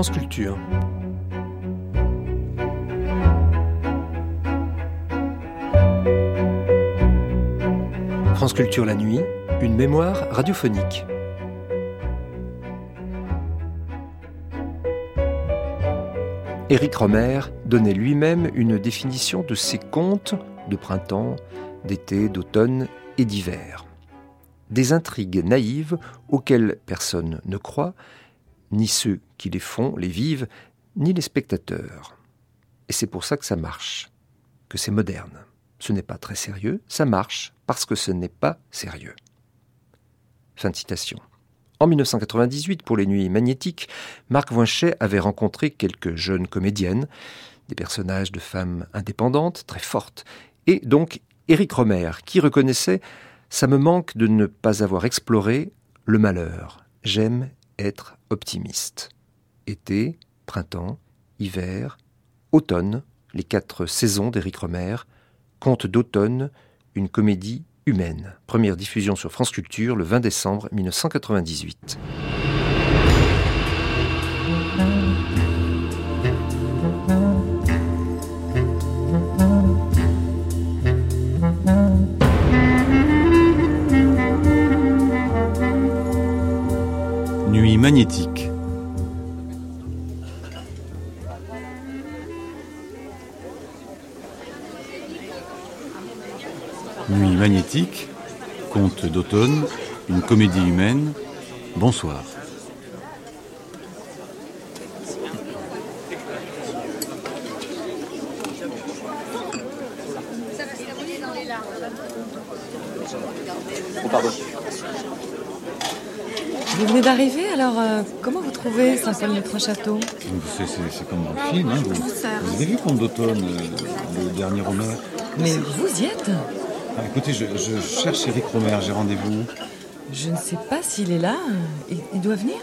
France Culture. La nuit, une mémoire radiophonique. Éric Romer donnait lui-même une définition de ses contes de printemps, d'été, d'automne et d'hiver. Des intrigues naïves auxquelles personne ne croit, ni ceux qui les font, les vivent, ni les spectateurs. Et c'est pour ça que ça marche, que c'est moderne. Ce n'est pas très sérieux, ça marche parce que ce n'est pas sérieux. Fin de citation. En 1998, pour les Nuits magnétiques, Marc Voinchet avait rencontré quelques jeunes comédiennes, des personnages de femmes indépendantes, très fortes, et donc Éric Romer, qui reconnaissait Ça me manque de ne pas avoir exploré le malheur. J'aime être optimiste. Été, printemps, hiver, automne, les quatre saisons d'Éric Romer, Conte d'automne, une comédie humaine. Première diffusion sur France Culture le 20 décembre 1998. Magnétique. Nuit magnétique, conte d'automne, une comédie humaine. Bonsoir. Vous venez d'arriver, alors euh, comment vous trouvez Saint-Paul-de-Croix-Château C'est- comme dans le film. Hein, vous, vous avez vu Conte d'automne, euh, le dernier Romer Mais vous y êtes Ah, Écoutez, je, je cherche Eric Romer, j'ai rendez-vous. Je ne sais pas s'il est là. Il, il doit venir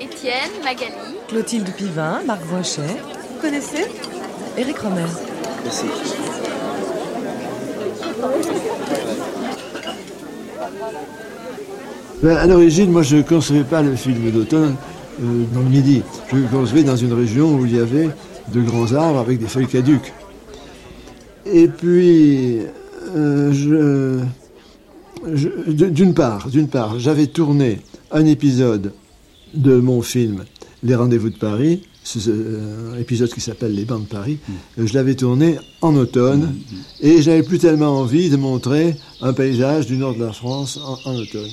Étienne, Magali, Clotilde Pivin, Marc Voinchet. Vous connaissez? Éric Romer. Ben, à l'origine, moi, je ne concevais pas le film d'automne euh, dans le Midi. Je le concevais dans une région où il y avait de grands arbres avec des feuilles caduques. Et puis, euh, je, d'une part, d'une part, j'avais tourné un épisode de mon film Les Rendez-vous de Paris, c'est euh, un épisode qui s'appelle Les Bancs de Paris. Euh, Je l'avais tourné en automne et j'avais plus tellement envie de montrer un paysage du nord de la France en- en automne.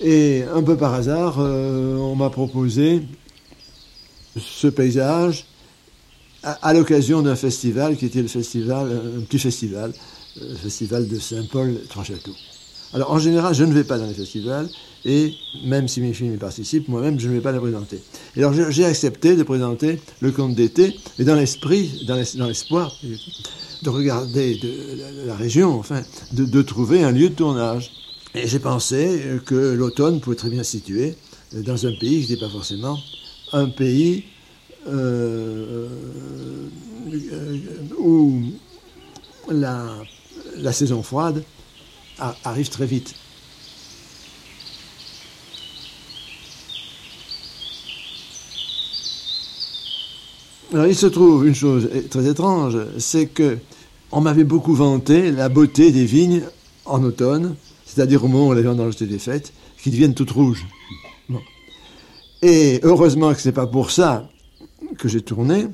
Et un peu par hasard, euh, on m'a proposé ce paysage à, à l'occasion d'un festival qui était le festival, un petit festival, euh, le festival de Saint-Paul-Trois-Châteaux. Alors en général, je ne vais pas dans les festivals et même si mes films y participent, moi-même, je ne vais pas les présenter. Et alors je- j'ai accepté de présenter le conte d'été, et dans l'esprit, dans l'es- dans l'espoir de regarder de, de la région, enfin, de, trouver un lieu de tournage. Et j'ai pensé que l'automne pouvait très bien se situer dans un pays qui n'était pas forcément un pays euh, euh, où la, saison froide arrive très vite. Alors il se trouve une chose très étrange, c'est que on m'avait beaucoup vanté la beauté des vignes en automne, c'est-à-dire au moment où les vendanges étaient faites, qui deviennent toutes rouges. Et heureusement que ce n'est pas pour ça que j'ai tourné,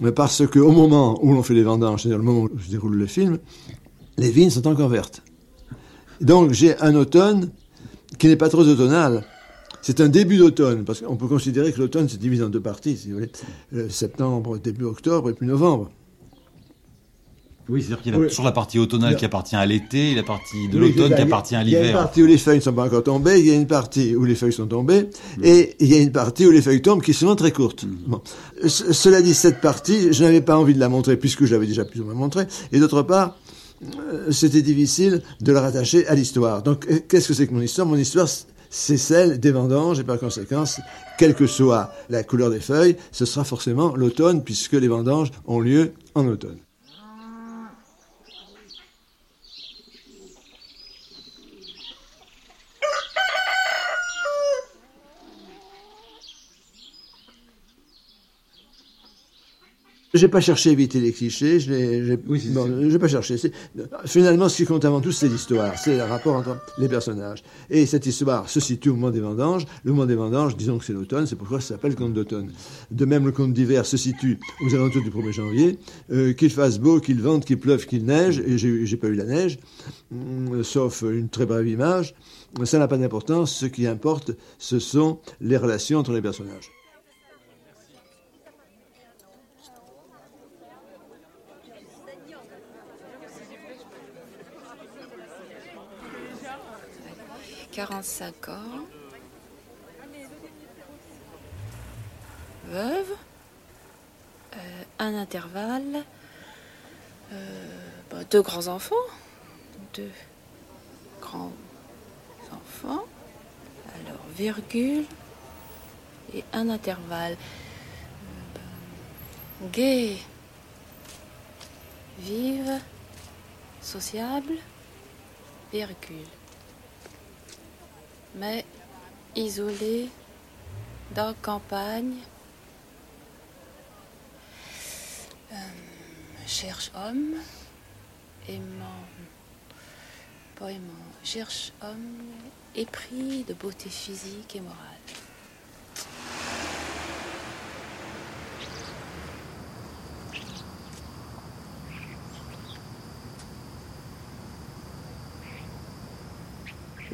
mais parce qu'au moment où l'on fait les vendanges, c'est-à-dire le moment où je déroule le film, les vignes sont encore vertes. Donc j'ai un automne qui n'est pas trop automnal. C'est un début d'automne, parce qu'on peut considérer que l'automne se divise en deux parties, si vous voulez. Euh, septembre, début octobre et puis novembre. Oui, c'est-à-dire qu'il y a Oui. toujours la partie automnale qui appartient à l'été et la partie de Oui, l'automne qui appartient à Il y a une l'hiver. partie où les feuilles ne sont pas encore tombées, il y a une partie où les feuilles sont tombées, et il y a une partie où les feuilles tombent qui est souvent très courte. Bon. Ce- Cela dit, cette partie, je n'avais pas envie de la montrer puisque je l'avais déjà plus ou moins montrée, et d'autre part, euh, c'était difficile de la rattacher à l'histoire. Donc, euh, qu'est-ce que c'est que mon histoire? Mon histoire, c'est celle des vendanges, et par conséquent, quelle que soit la couleur des feuilles, ce sera forcément l'automne, puisque les vendanges ont lieu en automne. J'ai pas cherché à éviter les clichés, je n'ai Oui, bon, pas cherché. Finalement, ce qui compte avant tout, c'est l'histoire, c'est le rapport entre les personnages. Et cette histoire se situe au moment des vendanges. Le moment des vendanges, disons que c'est l'automne, c'est pourquoi ça s'appelle conte d'automne. De même, le conte d'hiver se situe aux alentours du 1er janvier. Euh, qu'il fasse beau, qu'il vente, qu'il pleuve, qu'il neige, et j'ai pas eu la neige, hum, sauf une très brève image. Ça n'a pas d'importance. Ce qui importe, ce sont les relations entre les personnages. 45 ans. Veuve. Euh, un intervalle. Euh, bah, deux grands-enfants. Deux grands-enfants. Alors, virgule. Et un intervalle. Euh, Gay. Vive. Sociable. Virgule mais isolé dans campagne. Euh, cherche homme, aimant, pas aimant, cherche homme, épris de beauté physique et morale.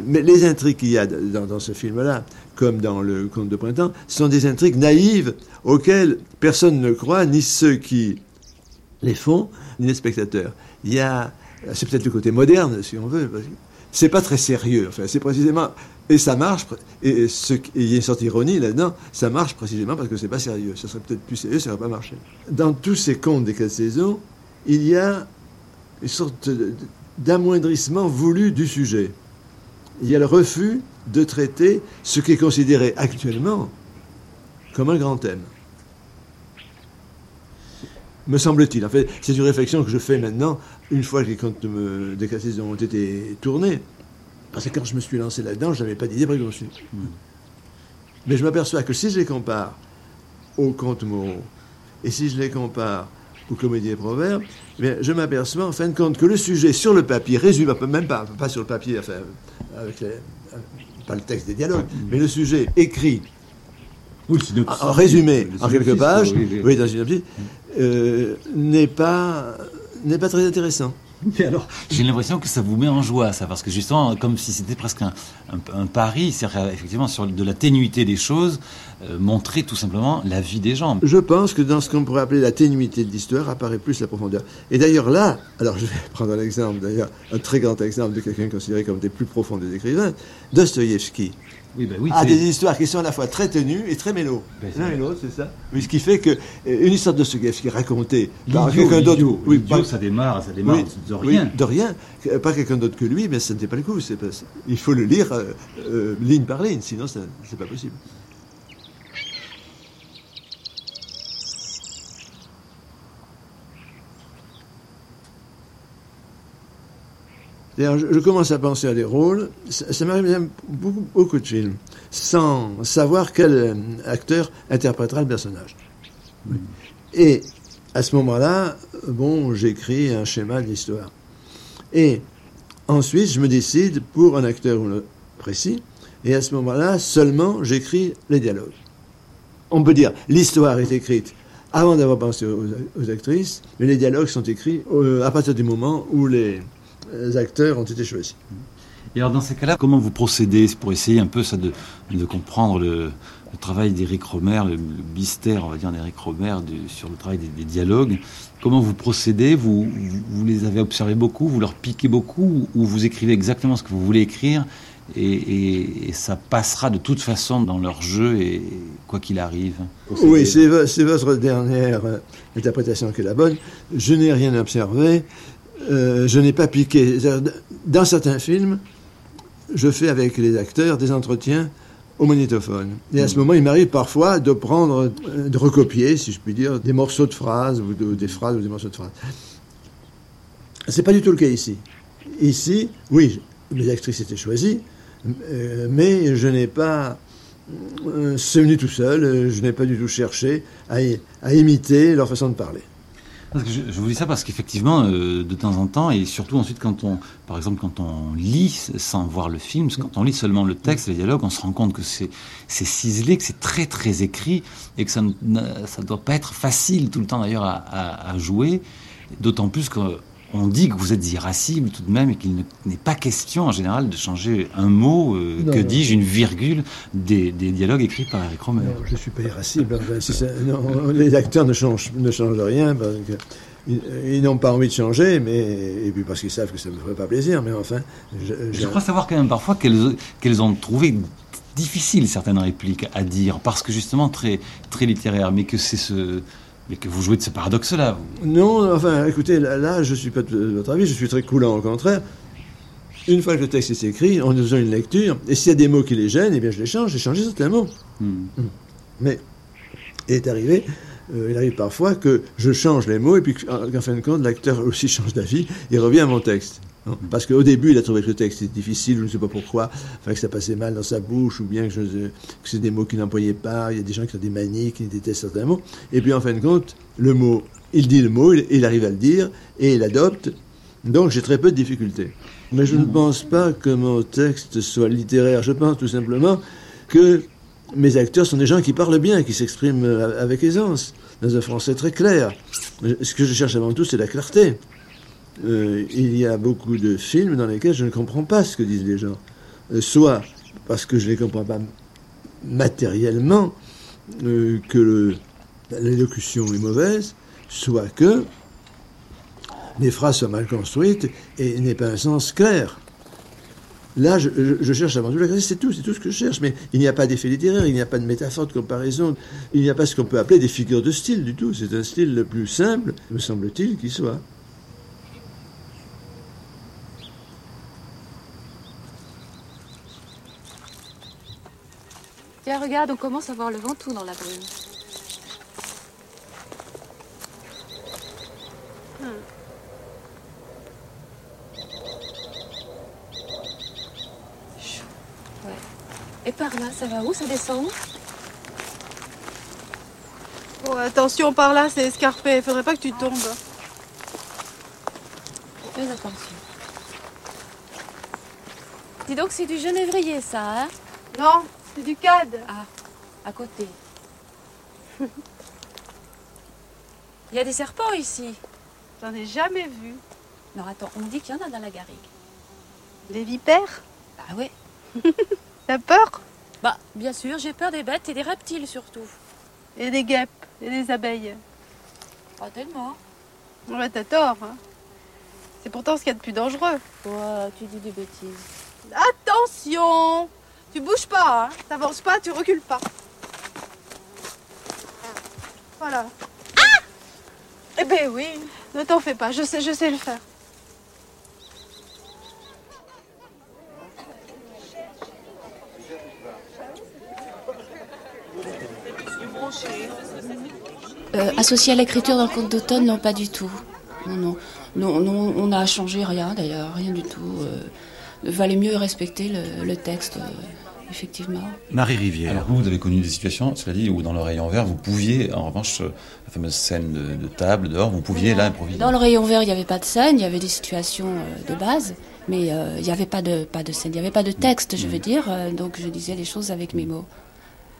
Mais les intrigues qu'il y a dans, ce film-là, comme dans le Conte de printemps, sont des intrigues naïves auxquelles personne ne croit, ni ceux qui les font, ni les spectateurs. Il y a, c'est peut-être le côté moderne, si on veut. C'est pas très sérieux. Enfin, c'est précisément et ça marche. Et, il y a une sorte d'ironie là-dedans. Ça marche précisément parce que c'est pas sérieux. Ça serait peut-être plus sérieux, ça n'aurait pas marché. Dans tous ces contes des quatre saisons, il y a une sorte d'amoindrissement voulu du sujet il y a le refus de traiter ce qui est considéré actuellement comme un grand thème. Me semble-t-il. En fait, c'est une réflexion que je fais maintenant, une fois que les contes me- des cassettes ont été tournés. Parce que quand je me suis lancé là-dedans, je n'avais pas d'idée préconçue. Mais je m'aperçois que si je les compare aux contes moraux, et si je les compare aux comédies et proverbes, eh bien, je m'aperçois en fin de compte que le sujet sur le papier, résumé, même pas, pas sur le papier, enfin, avec les- euh, pas le texte des dialogues, mais le sujet écrit Oui, en résumé en quelques pages, oui, dans une synopsis, euh, n'est pas n'est pas très intéressant. Mais alors, J'ai l'impression que ça vous met en joie, ça, parce que justement, comme si c'était presque un, un- un pari, c'est-à-dire effectivement sur de la ténuité des choses, euh, montrer tout simplement la vie des gens. Je pense que dans ce qu'on pourrait appeler la ténuité de l'histoire apparaît plus la profondeur. Et d'ailleurs là, alors je vais prendre un exemple, d'ailleurs, un très grand exemple de quelqu'un considéré comme des plus profonds des écrivains, Dostoïevski. Oui, ben oui, a c'est- des histoires qui sont à la fois très tenues et très mélo. Ben, L'un vrai. et l'autre, c'est ça. Oui, ce qui fait que euh, une histoire de Dostoïevski racontée par quelqu'un d'autre, oui, ça démarre, ça démarre de rien. de rien, pas quelqu'un d'autre que lui, mais ça ne fait pas le coup. pas- il faut le lire euh, euh, ligne par ligne, sinon ça- c'est pas possible. D'ailleurs, je, commence à penser à des rôles. Ça, ça m'arrive beaucoup, beaucoup de films, sans savoir quel euh, acteur interprétera le personnage. Et à ce moment-là, bon, j'écris un schéma de l'histoire. Et ensuite, je me décide pour un acteur précis. Et à ce moment-là, seulement, j'écris les dialogues. On peut dire, l'histoire est écrite avant d'avoir pensé aux, aux actrices, mais les dialogues sont écrits euh, à partir du moment où les acteurs ont été choisis. Et alors dans ces cas-là, comment vous procédez pour essayer un peu ça de, de comprendre le, le travail d'Éric Romer, le, le mystère, on va dire, d'Éric Romer du- sur le travail des, des dialogues Comment vous procédez vous, vous, les avez observés beaucoup, vous leur piquez beaucoup, ou vous écrivez exactement ce que vous voulez écrire et, et- et ça passera de toute façon dans leur jeu, et quoi qu'il arrive Oui, c'est vo- c'est votre dernière interprétation qui est la bonne. Je n'ai rien observé, euh, je n'ai pas piqué. Dans certains films, je fais avec les acteurs des entretiens au magnétophone. Et à ce moment, il m'arrive parfois de prendre, euh, de recopier, si je puis dire, des morceaux de phrases ou, de- des phrases ou des morceaux de phrases. C'est pas du tout le cas ici. Ici, oui, les actrices étaient choisies, euh, mais je n'ai pas euh, c'est venu tout seul, je n'ai pas du tout cherché à imiter leur façon de parler. Je, vous dis ça parce qu'effectivement, euh, de temps en temps, et surtout ensuite quand on, par exemple, quand on lit sans voir le film, quand on lit seulement le texte, les dialogues, on se rend compte que c'est ciselé, que c'est très très écrit, et que ça ne ça doit pas être facile tout le temps d'ailleurs à, jouer, d'autant plus qu'on dit que vous êtes irascible tout de même et qu'il n'est pas question en général de changer un mot, euh, que dis-je, une virgule des, dialogues écrits par Eric Romer. je ne suis pas irascible. les acteurs ne changent, ne changent rien. Parce que ils, n'ont pas envie de changer, mais et puis parce qu'ils savent que ça ne me ferait pas plaisir. Mais enfin, je, crois savoir quand même parfois qu'elles ont trouvé difficile certaines répliques à dire parce que justement très très littéraire, mais que c'est ce mais que vous jouez de ce paradoxe-là. Non, enfin, écoutez, là, je suis pas de votre avis, je suis très coulant, au contraire. Une fois que le texte est écrit, en faisant une lecture, et s'il y a des mots qui les gênent, eh bien je les change, j'ai changé certains mots. Hmm. Hmm. Mais il est arrivé euh, il arrive parfois que je change les mots et puis qu'en fin de compte, l'acteur aussi change d'avis et revient à mon texte. Parce qu'au début, il a trouvé que le texte était difficile, je ne sais pas pourquoi, enfin, que ça passait mal dans sa bouche, ou bien que, c'est des mots qu'il n'employait pas, il y a des gens qui ont des manies, qui détestent certains mots. Et puis en fin de compte, le mot, il dit le mot, il, arrive à le dire, et il adopte. Donc j'ai très peu de difficultés. Mais je ne pense pas que mon texte soit littéraire, je pense tout simplement que mes acteurs sont des gens qui parlent bien, qui s'expriment avec aisance, dans un français très clair. Ce que je cherche avant tout, c'est la clarté. Euh, il y a beaucoup de films dans lesquels je ne comprends pas ce que disent les gens. Euh, soit parce que je ne les comprends pas matériellement, que l'élocution est mauvaise, soit que les phrases sont mal construites et n'aient pas un sens clair. Là, je, cherche avant tout la c'est tout, c'est tout ce que je cherche. Mais il n'y a pas d'effet littéraire, il n'y a pas de métaphore de comparaison, il n'y a pas ce qu'on peut appeler des figures de style du tout. C'est un style le plus simple, me semble-t-il, qui soit. Regarde, on commence à voir le vent tout dans la brume. Et par là, ça va où Ça descend? Oh, attention, par là, c'est escarpé. Faudrait pas que tu tombes. Fais attention. Dis donc, c'est du genévrier, ça, hein? Non, c'est du cad. Ah, à côté. Il y a des serpents ici. J'en ai jamais vu. Non, attends, on dit qu'il y en a dans la garrigue. Des vipères? Ah ouais. T'as peur? Bah, bien sûr, j'ai peur des bêtes et des reptiles surtout. Et des guêpes et des abeilles. Pas tellement. Ouais, t'as tort. Hein. C'est pourtant ce qu'il y a de plus dangereux. Ouais, tu dis des bêtises. Attention Tu bouges pas, hein. T'avances pas, tu recules pas. Voilà. Ah Eh ben oui, ne t'en fais pas, je sais, je sais le faire. Euh, associé à l'écriture dans le conte d'automne, non, pas du tout. Non, non, non, on n'a changé rien d'ailleurs, rien du tout. Il euh, valait mieux respecter le, texte, euh, effectivement. Marie Rivière. Alors vous, vous avez connu des situations, cela dit, où dans le rayon vert, vous pouviez, en revanche, la fameuse scène de, table dehors, vous pouviez là improviser. Dans le rayon vert, il n'y avait pas de scène, il y avait des situations de base, mais il n'y avait pas de, pas de scène, il n'y avait pas de texte, je veux dire, donc je disais les choses avec mes mots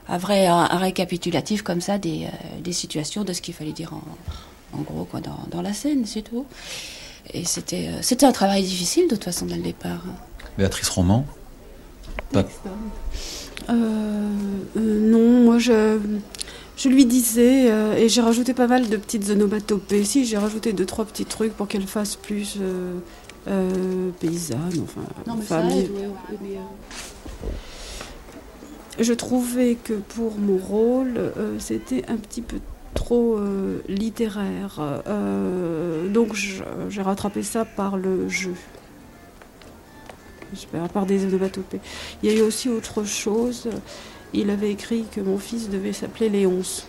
un vrai un, récapitulatif comme ça des, euh, des, situations, de ce qu'il fallait dire en, en gros quoi, dans, dans, la scène, c'est tout. Et c'était, euh, c'était un travail difficile de toute façon dès le départ. Béatrice Roman euh, Non, moi je, je lui disais, et j'ai rajouté pas mal de petites onomatopées. Si, j'ai rajouté deux, trois petits trucs pour qu'elle fasse plus paysanne, enfin, non, mais famille. je trouvais que pour mon rôle, euh, c'était un petit peu trop euh, littéraire. Euh, donc j'ai rattrapé ça par le jeu. Par des onomatopées. Il y a eu aussi autre chose. Il avait écrit que mon fils devait s'appeler Léonce.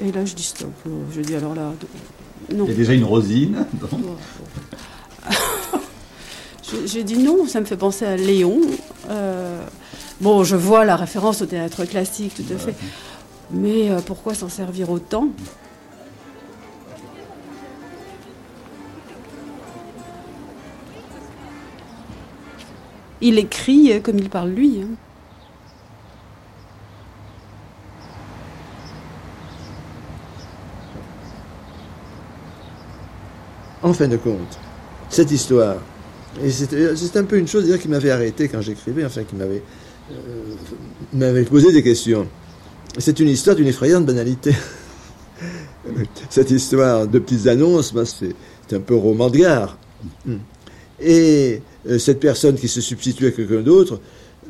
Et là, je dis stop. Je dis alors là, non. Il y a déjà une rosine. J'ai dit non, ça me fait penser à Léon. Bon, je vois la référence au théâtre classique, tout à fait. Mais euh, pourquoi s'en servir autant? Il écrit comme il parle lui. Hein. En fin de compte, cette histoire, et c'est un peu une chose qui m'avait arrêté quand j'écrivais, enfin qui m'avait euh, m'avait posé des questions. C'est une histoire d'une effrayante banalité. Cette histoire de petites annonces, ben, c'est un peu roman de gare. Et euh, cette personne qui se substitue à quelqu'un d'autre,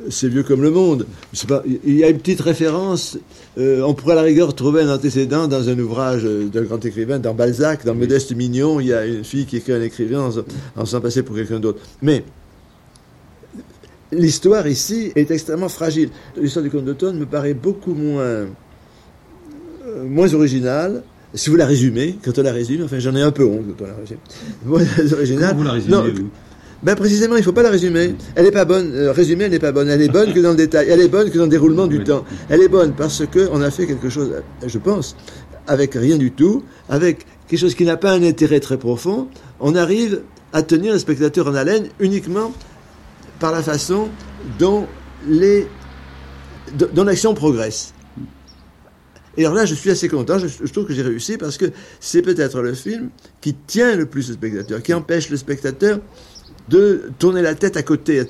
c'est vieux comme le monde. Pas, il y a une petite référence, euh, on pourrait à la rigueur trouver un antécédent dans un ouvrage d'un grand écrivain, dans Balzac, dans Modeste Mignon, il y a une fille qui écrit un écrivain en, en s'en passer pour quelqu'un d'autre. Mais l'histoire ici est extrêmement fragile. L'histoire du conte d'automne me paraît beaucoup moins, euh, moins originale. Si vous la résumez, quand on la résume, enfin j'en ai un peu honte quand on la résume. Moins originale. vous la résumez ben précisément, il ne faut pas la résumer. Elle n'est pas bonne. Euh, résumée, elle n'est pas bonne. Elle est bonne que dans le détail. Elle est bonne que dans le déroulement du temps. Elle est bonne parce qu'on a fait quelque chose, je pense, avec rien du tout, avec quelque chose qui n'a pas un intérêt très profond. On arrive à tenir le spectateur en haleine uniquement par la façon dont les dont l'action progresse. Et alors là, je suis assez content, je, trouve que j'ai réussi parce que c'est peut-être le film qui tient le plus le spectateur, qui empêche le spectateur de tourner la tête à côté.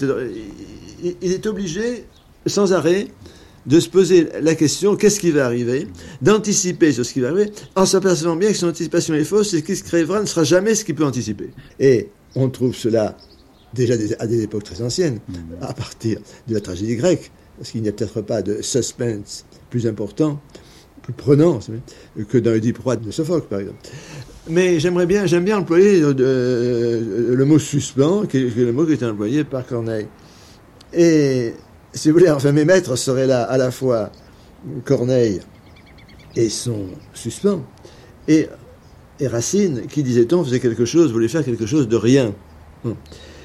Il est obligé, sans arrêt, de se poser la question qu'est-ce qui va arriver, d'anticiper sur ce qui va arriver, en s'apercevant bien que son anticipation est fausse et ce qui se créera ne sera jamais ce qu'il peut anticiper. Et on trouve cela déjà à des époques très anciennes, mm. à partir de la tragédie grecque, parce qu'il n'y a peut-être pas de suspense plus important, plus prenant que dans Oedipe roi de Sophocle, par exemple. Mais j'aimerais bien, j'aime bien employer le, euh, le mot suspens, qui est, le mot qui est employé par Corneille. Et si vous voulez, enfin mes maîtres seraient là à la fois Corneille et son suspens, et, et Racine, qui disait-on faisait quelque chose, voulait faire quelque chose de rien. Hum.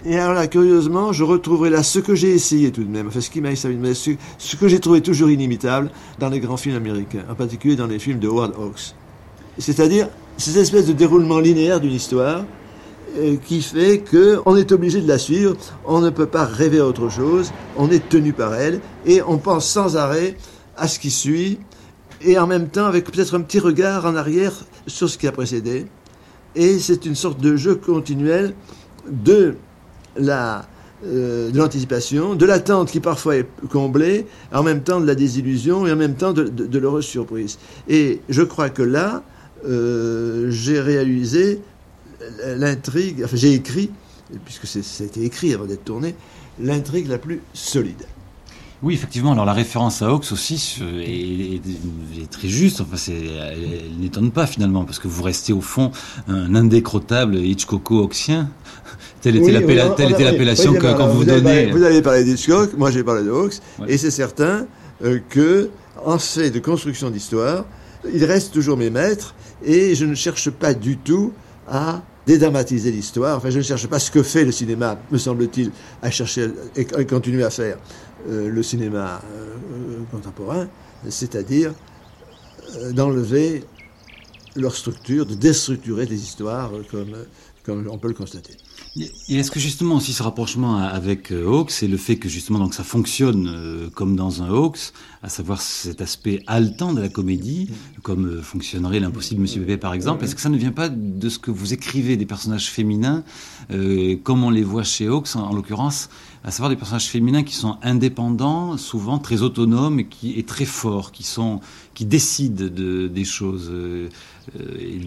Et alors là, curieusement, je retrouverai là ce que j'ai essayé tout de même, enfin ce qui m'a ce, ce que j'ai trouvé toujours inimitable dans les grands films américains, en particulier dans les films de Howard Hawks. C'est-à-dire cette espèce de déroulement linéaire d'une histoire euh, qui fait qu'on est obligé de la suivre, on ne peut pas rêver à autre chose, on est tenu par elle, et on pense sans arrêt à ce qui suit, et en même temps avec peut-être un petit regard en arrière sur ce qui a précédé. Et c'est une sorte de jeu continuel de la, euh, de l'anticipation, de l'attente qui parfois est comblée, en même temps de la désillusion et en même temps de, de, l'heureuse surprise. Et je crois que là, euh, j'ai réalisé l'intrigue, enfin j'ai écrit, puisque ça a été écrit avant d'être tourné, l'intrigue la plus solide. Oui, effectivement. Alors la référence à Hawks aussi est, très juste. Enfin, elle, n'étonne pas finalement parce que vous restez au fond un indécrottable Hitchcocko Hawksien. Telle était l'appellation que quand vous, vous donnez. vous avez parlé d'Hitchcock, moi j'ai parlé de Hawks, et c'est certain euh, que en fait de construction d'histoire, il reste toujours mes maîtres, et je ne cherche pas du tout à dédramatiser l'histoire. Enfin, je ne cherche pas ce que fait le cinéma, me semble-t-il, à chercher et continuer à faire. Euh, le cinéma euh, contemporain, c'est-à-dire euh, d'enlever leur structure, de déstructurer les histoires comme on peut le constater. Et est-ce que justement aussi ce rapprochement avec Hawks, c'est le fait que justement donc ça fonctionne comme dans un Hawks, à savoir cet aspect haletant de la comédie, comme fonctionnerait l'impossible Monsieur Bébé par exemple, est-ce que ça ne vient pas de ce que vous écrivez des personnages féminins, comme on les voit chez Hawks en l'occurrence à savoir des personnages féminins qui sont indépendants, souvent très autonomes et, qui, et très forts, qui sont qui décident de, des choses euh,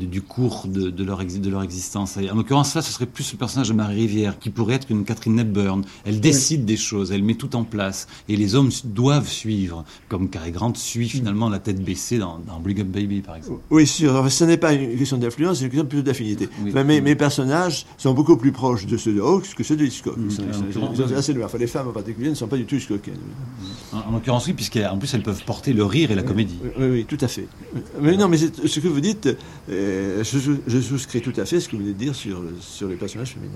du cours de, de, leur, de leur existence. en l'occurrence, là, ce serait plus le personnage de Marie Rivière, qui pourrait être une Catherine Hepburn. Elle décide des choses, elle met tout en place, et les hommes doivent suivre, comme Cary Grant suit finalement la tête baissée dans, dans Bring Up Baby, par exemple. Oui, sûr. Ce n'est pas une question d'influence, c'est une question plutôt d'affinité. mes, mes, personnages sont beaucoup plus proches de ceux de Hawks que ceux de Hitchcock. Mmh, Enfin, les femmes en particulier ne sont pas du tout Hitchcockiennes. En, en l'occurrence, oui, puisqu'en plus elles peuvent porter le rire et la comédie. Oui, oui, tout à fait. Mais non, mais ce que vous dites, euh, je, souscris tout à fait ce que vous venez dire sur, les personnages féminins.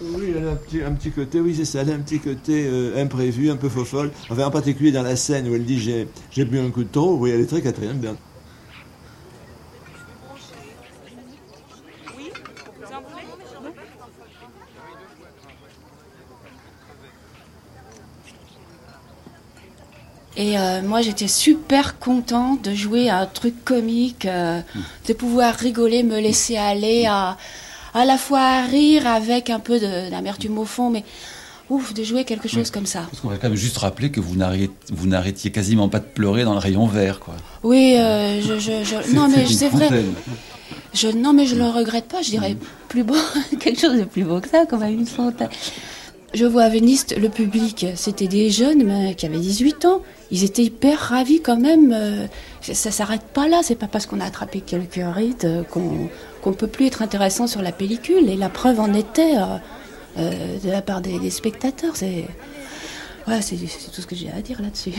Oui, elle a un petit, un petit côté, oui, c'est ça, elle a un petit côté euh, imprévu, un peu faux folle. Enfin, en particulier dans la scène où elle dit j'ai, bu un coup de trop, oui, elle est très quatrième bien. Et euh, moi, j'étais super contente de jouer à un truc comique, euh, de pouvoir rigoler, me laisser aller, à, à la fois rire avec un peu d'amertume au fond, mais ouf, de jouer quelque chose comme ça. Parce qu'on va quand même juste rappeler que vous n'arrêtiez, quasiment pas de pleurer dans le rayon vert, quoi. Oui, euh, je, je, je- non mais c'est vrai. Je, non mais je le regrette pas. Je dirais plus beau, quelque chose de plus beau que ça, comme à une fontaine. Je vois à Venise le public, c'était des jeunes qui avaient 18 ans. Ils étaient hyper ravis quand même. euh, ça s'arrête pas là. C'est pas parce qu'on a attrapé quelques rites euh, qu'on peut plus être intéressant sur la pellicule. Et la preuve en était euh, de la part des, spectateurs. C'est ouais, c'est c'est tout ce que j'ai à dire là-dessus.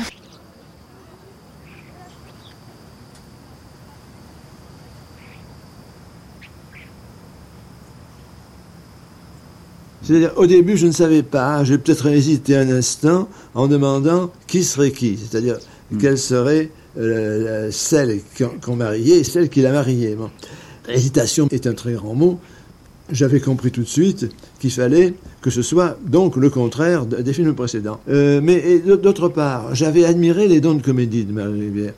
C'est-à-dire, au début, je ne savais pas, j'ai peut-être hésité un instant en demandant qui serait qui, c'est-à-dire quelle serait euh, celle qu'on mariait et celle qui l'a mariée. Bon. Hésitation est un très grand mot. J'avais compris tout de suite qu'il fallait que ce soit donc le contraire de- des films précédents. Euh, mais d'autre part, j'avais admiré les dons de comédie de Marie Rivière.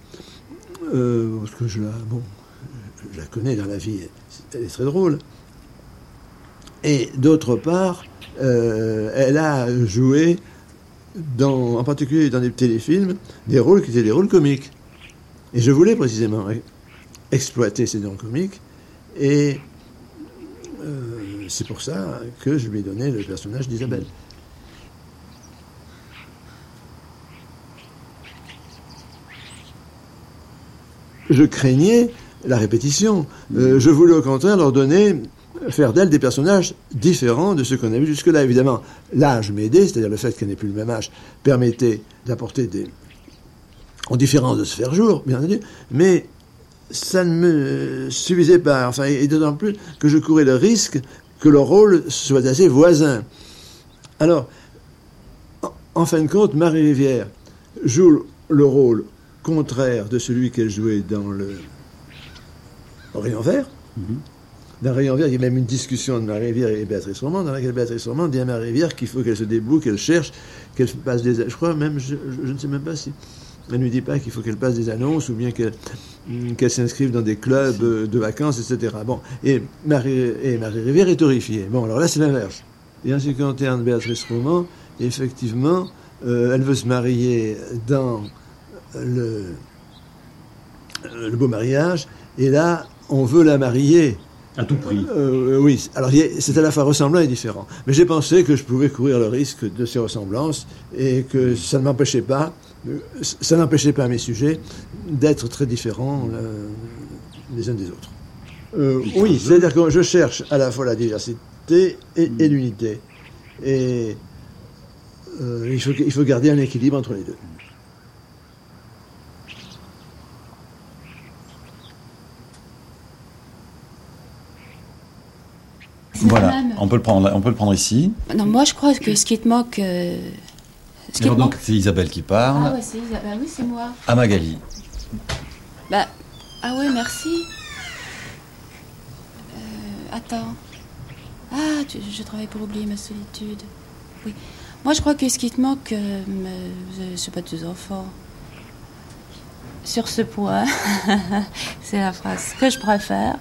Euh, parce que je la, bon, je la connais dans la vie, elle est très drôle. Et d'autre part, euh, elle a joué, dans, en particulier dans des téléfilms, des rôles qui étaient des rôles comiques. Et je voulais précisément exploiter ces dons comiques. Et euh, c'est pour ça que je lui ai donné le personnage d'Isabelle. Je craignais la répétition. Euh, je voulais au contraire leur donner, faire d'elle des personnages différents de ceux qu'on a vus jusque-là. Évidemment, l'âge m'aidait, c'est-à-dire le fait qu'elle n'ait plus le même âge, permettait d'apporter des en différence de se faire jour, bien entendu, mais ça ne me suffisait pas. Enfin, et d'autant plus que je courais le risque que le rôle soit assez voisin. Alors, en- fin de compte, Marie Rivière joue le rôle contraire de celui qu'elle jouait dans le Rayon Vert. Dans Rayon Vert, il y a même une discussion de Marie Rivière et Béatrice Romand, dans laquelle Béatrice Romand dit à Marie Rivière qu'il faut qu'elle se débouque, qu'elle cherche, qu'elle passe des... Je crois même, je, ne sais même pas si... Elle ne lui dit pas qu'il faut qu'elle passe des annonces ou bien qu'elle qu'elle s'inscrive dans des clubs euh, de vacances, etc. Et Marie, Rivière est horrifiée. Bon, alors là, c'est l'inverse. Et en ce qui concerne Béatrice Roman, effectivement, euh, elle veut se marier dans le, le beau mariage, et là, on veut la marier. À tout prix. Euh, oui, alors c'est à la fois ressemblant et différent. Mais j'ai pensé que je pouvais courir le risque de ces ressemblances et que ça ne m'empêchait pas, euh, ça n'empêchait pas mes sujets d'être très différents euh, les uns des autres. Euh, oui, c'est-à-dire que je cherche à la fois la diversité et, et l'unité. Et euh, il, faut, il faut garder un équilibre entre les deux. Voilà, même. on peut le prendre, on peut le prendre ici. Non, moi je crois que ce qui te manque. euh, ce Alors te donc c'est Isabelle qui parle, Ah ouais, c'est Isa- bah oui, c'est moi. à Magali. Bah, ah ouais, merci. Euh, attends. Ah, tu- je travaille pour oublier ma solitude. Oui. Moi, je crois que ce qui te manque, euh, me- c'est pas tes enfants. Sur ce point, c'est la phrase que je préfère.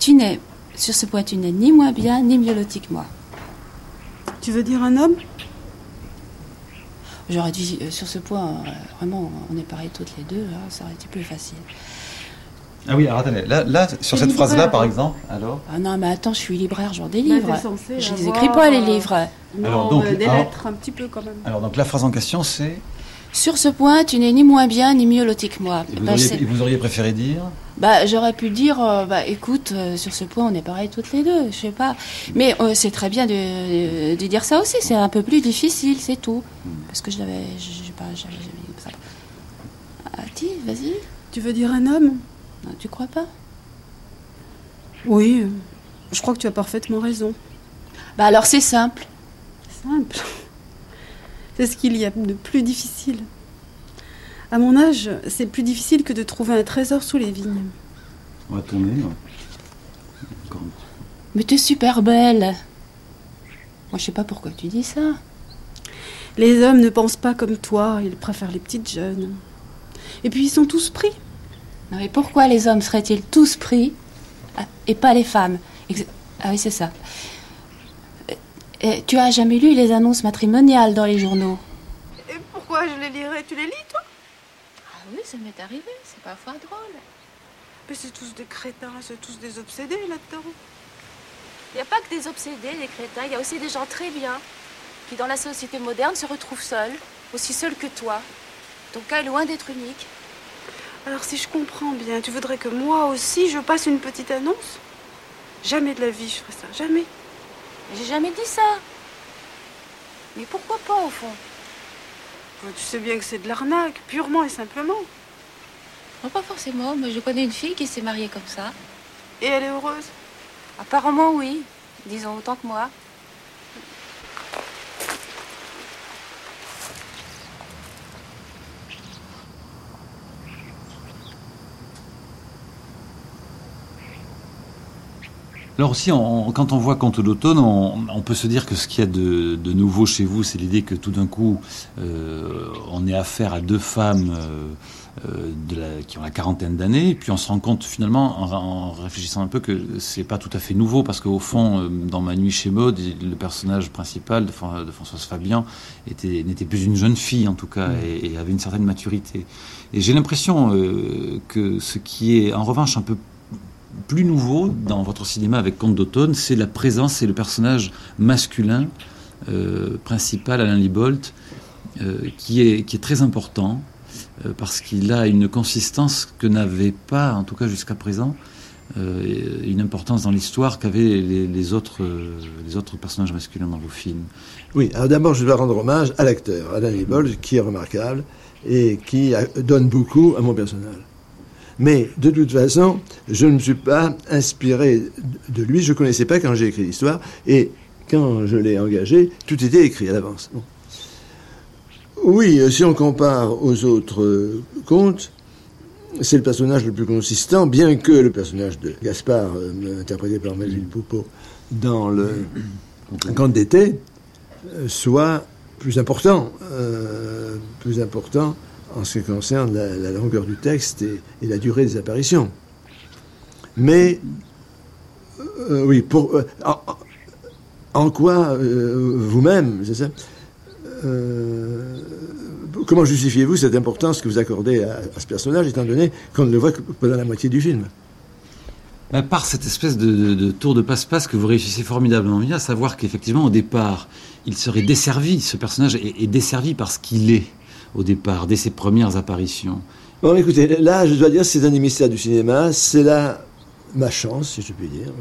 Tu n'es, sur ce point, tu n'es ni moins bien, ni mieux loti que moi. Tu veux dire un homme? J'aurais dit, euh, sur ce point, euh, vraiment, on est pareils toutes les deux, là, ça aurait été plus facile. Ah oui, alors attendez, là, là sur cette libraire, phrase-là par hein. exemple, alors? Ah non, mais attends, je suis libraire, genre des Bah, je les avoir, écris pas, les livres. Non, Alors, donc, euh, des alors- lettres, un petit peu quand même. Alors donc la phrase en question c'est Sur ce point, tu n'es ni moins bien, ni mieux loti que moi. et vous, Bah, auriez, vous préféré dire bah, j'aurais pu dire, euh, bah, écoute, euh, sur ce point, on est pareils toutes les deux, je sais pas. Mais euh, c'est très bien de, de dire ça aussi, c'est un peu plus difficile, c'est tout. Parce que je l'avais, je sais pas, j'avais jamais dit ça. Ah, vas-y. Tu veux dire un homme? Non, tu crois pas? Oui, je crois que tu as parfaitement raison. Bah alors c'est simple. Simple. C'est ce qu'il y a de plus difficile. À mon âge, c'est plus difficile que de trouver un trésor sous les vignes. On va tourner. ouais. Encore un petit Mais t'es super belle. Moi, je sais pas pourquoi tu dis ça. Les hommes ne pensent pas comme toi, ils préfèrent les petites jeunes. Et puis ils sont tous pris. Non mais pourquoi les hommes seraient-ils tous pris ah, et pas les femmes? Ah oui, c'est ça. Et tu as jamais lu les annonces matrimoniales dans les journaux? Et pourquoi je les lirais? Tu les lis, toi? Ah oui, ça m'est arrivé. C'est parfois drôle. Mais c'est tous des crétins, c'est tous des obsédés là-dedans. Il n'y a pas que des obsédés, des crétins. Il y a aussi des gens très bien qui, dans la société moderne, se retrouvent seuls, aussi seuls que toi. Ton cas est loin d'être unique. Alors, si je comprends bien, tu voudrais que moi aussi je passe une petite annonce? Jamais de la vie je ferais ça, jamais. J'ai jamais dit ça. Mais pourquoi pas, au fond? Tu sais bien que c'est de l'arnaque, purement et simplement. Non, pas forcément, mais je connais une fille qui s'est mariée comme ça. Et elle est heureuse? Apparemment, oui. Disons autant que moi. Alors aussi, quand on voit Conte d'automne, on, peut se dire que ce qu'il y a de, nouveau chez vous, c'est l'idée que tout d'un coup, euh, on est affaire à deux femmes euh, euh, qui ont la quarantaine d'années, puis on se rend compte finalement, en, réfléchissant un peu, que c'est pas tout à fait nouveau, parce qu'au fond, dans Ma nuit chez Maud, le personnage principal de, Françoise Fabian n'était plus une jeune fille en tout cas, et avait une certaine maturité. Et j'ai l'impression que ce qui est en revanche un peu plus nouveau dans votre cinéma avec Conte d'automne, c'est la présence et le personnage masculin euh, principal, Alain Libolt, euh, qui, est, qui est très important euh, parce qu'il a une consistance que n'avait pas, en tout cas jusqu'à présent, une importance dans l'histoire qu'avaient les, autres, les autres personnages masculins dans vos films. Oui, alors d'abord je dois rendre hommage à l'acteur, Alain Libolt, qui est remarquable et qui donne beaucoup à mon personnage. Mais de toute façon, je ne me suis pas inspiré de lui. Je ne connaissais pas quand j'ai écrit l'histoire. Et quand je l'ai engagé, tout était écrit à l'avance. Oui, si on compare aux autres contes, c'est le personnage le plus consistant, bien que le personnage de Gaspard, euh, interprété par Melville Poupeau, dans le conte d'été, euh, soit plus important, euh, plus important en ce qui concerne la, longueur du texte et, la durée des apparitions. Mais, euh, oui, pour, euh, en, quoi euh, vous-même, c'est Comment justifiez-vous cette importance que vous accordez à, ce personnage, étant donné qu'on ne le voit que pendant la moitié du film? Ben, par cette espèce de, tour de passe-passe que vous réussissez formidablement bien, à savoir qu'effectivement, au départ, il serait desservi, ce personnage est desservi par ce qu'il est au départ, dès ses premières apparitions Bon, écoutez, là, je dois dire, c'est un mystères du cinéma. C'est là ma chance, si je puis dire.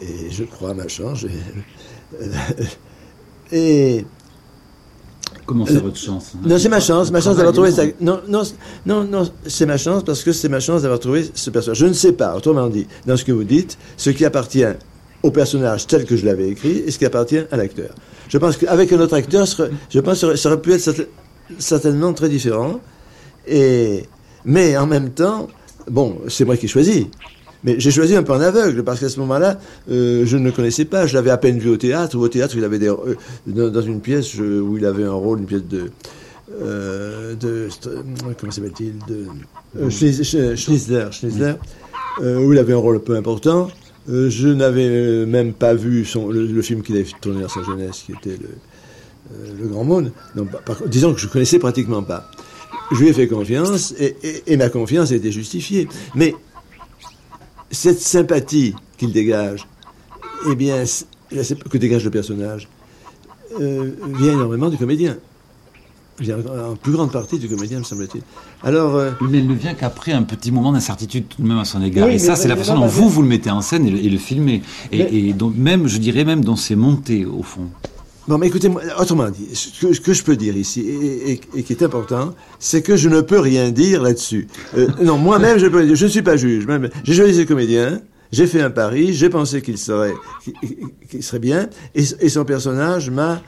Et je crois à ma chance. Et. Comment c'est votre chance hein? Non, c'est ma chance, ma chance d'avoir trouvé ça. Non, non, non, non c'est ma chance parce que c'est ma chance d'avoir trouvé ce personnage. Je ne sais pas, autrement dit, dans ce que vous dites, ce qui appartient au personnage tel que je l'avais écrit et ce qui appartient à l'acteur. Je pense qu'avec un autre acteur, je pense que ça aurait pu être certainement très différent. Et, mais en même temps, bon, c'est moi qui choisis. Mais j'ai choisi un peu en aveugle, parce qu'à ce moment-là, euh, je ne le connaissais pas. Je l'avais à peine vu au théâtre. Au théâtre, il avait des, euh, dans, une pièce où il avait un rôle, une pièce de. Euh, de comment s'appelle-t-il De Schnitzler, Schnitzler où il avait un rôle peu important. je n'avais même pas vu son, le, film qu'il avait tourné dans sa jeunesse, qui était le, le grand monde. disons que je connaissais pratiquement pas. Je lui ai fait confiance et, ma confiance a été justifiée. Mais cette sympathie qu'il dégage, eh bien, que dégage le personnage, euh, vient énormément du comédien. Vient en plus grande partie du comédien, me semble-t-il. Alors, euh, mais il ne vient qu'après un petit moment d'incertitude tout de même à son égard. et ça, c'est la façon dont vous, vous le mettez en scène et le, filmez. Et, donc, même, je dirais même, dans ses montées, au fond. Bon, mais écoutez, autrement dit, ce que, je peux dire ici, et, qui est important, c'est que je ne peux rien dire là-dessus. Euh, non, moi-même, je, je ne suis pas juge. J'ai choisi ce comédien, j'ai fait un pari, j'ai pensé qu'il serait, qu'il serait bien, et, son personnage m'a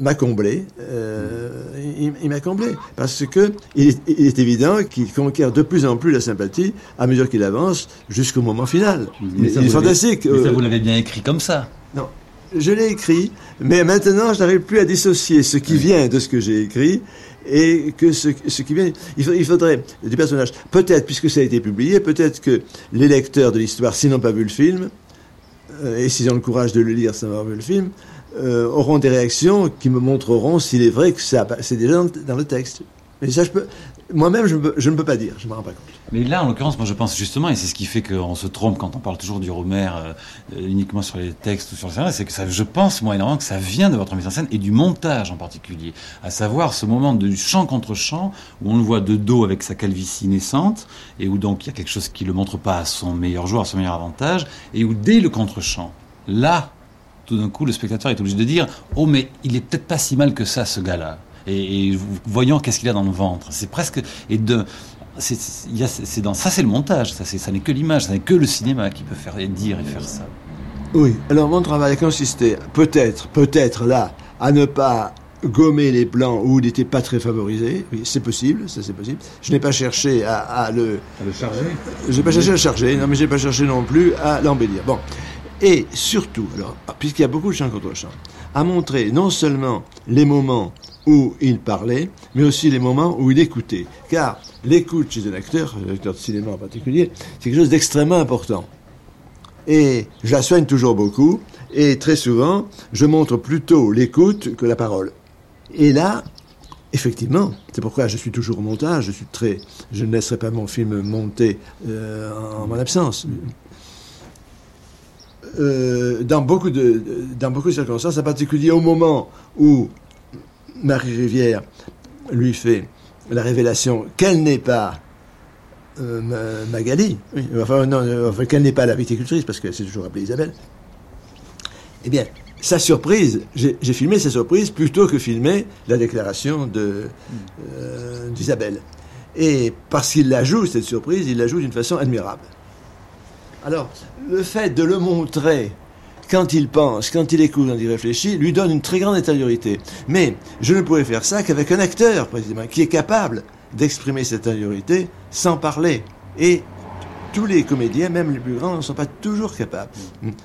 m'a comblé. Euh, il, m'a comblé parce que il est, évident qu'il conquiert de plus en plus la sympathie à mesure qu'il avance jusqu'au moment final. Mais il, est fantastique. Mais ça, euh, vous l'avez bien écrit comme ça. Non, je l'ai écrit, mais maintenant je n'arrive plus à dissocier ce qui vient de ce que j'ai écrit et que ce, ce qui vient, il, faudrait des personnages. Peut-être, puisque ça a été publié, peut-être que les lecteurs de l'histoire, s'ils n'ont pas vu le film, euh, et s'ils ont le courage de le lire sans avoir vu le film, euh, auront des réactions qui me montreront s'il est vrai que c'est déjà dans le texte. Mais ça, je peux, moi-même, je, ne peux pas dire, je ne me rends pas compte. Mais là, en l'occurrence, moi je pense justement, et c'est ce qui fait qu'on se trompe quand on parle toujours du Romer euh, uniquement sur les textes ou sur le scénario, c'est que je pense, moi, énormément, que ça vient de votre mise en scène et du montage en particulier. À savoir ce moment de chant contre chant, où on le voit de dos avec sa calvitie naissante, et où donc il y a quelque chose qui ne le montre pas à son meilleur joueur, à son meilleur avantage, et où dès le contre-chant, là, tout d'un coup, le spectateur est obligé de dire Oh, mais il est peut-être pas si mal que ça, ce gars-là et, voyant qu'est-ce qu'il a dans le ventre. C'est presque et de c'est dans ça c'est le montage, ça ça n'est que l'image, ça n'est que le cinéma qui peut faire et dire et faire ça. Oui. Alors mon travail a consisté peut-être peut-être là à ne pas gommer les plans où il n'était pas très favorisé. Oui, c'est possible, ça c'est possible. Je n'ai pas cherché à, le... À le charger Je n'ai pas cherché à le charger, non mais je n'ai pas cherché non plus à l'embellir. Bon. Et surtout, alors, puisqu'il y a beaucoup de chants contre chants, à montrer non seulement les moments où il parlait, mais aussi les moments où il écoutait. Car l'écoute chez un acteur, un acteur de cinéma en particulier, c'est quelque chose d'extrêmement important. Et je la soigne toujours beaucoup, et très souvent, je montre plutôt l'écoute que la parole. Et là, effectivement, c'est pourquoi je suis toujours au montage, je suis très, je ne laisserai pas mon film monter euh, en mon absence. Euh, dans beaucoup de dans beaucoup de circonstances, en particulier au moment où Marie Rivière lui fait la révélation qu'elle n'est pas euh, Magali, enfin, non, enfin, qu'elle n'est pas la viticultrice, parce qu'elle s'est toujours appelée Isabelle, eh bien, sa surprise, j'ai filmé sa surprise plutôt que filmer la déclaration euh, d'Isabelle. Et parce qu'il la joue, cette surprise, il la joue d'une façon admirable. Alors, le fait de le montrer quand il pense, quand il écoute, quand il réfléchit, lui donne une très grande intériorité. Mais je ne pourrais faire ça qu'avec un acteur, précisément, qui est capable d'exprimer cette intériorité sans parler. Et tous les comédiens, même les plus grands, ne sont pas toujours capables.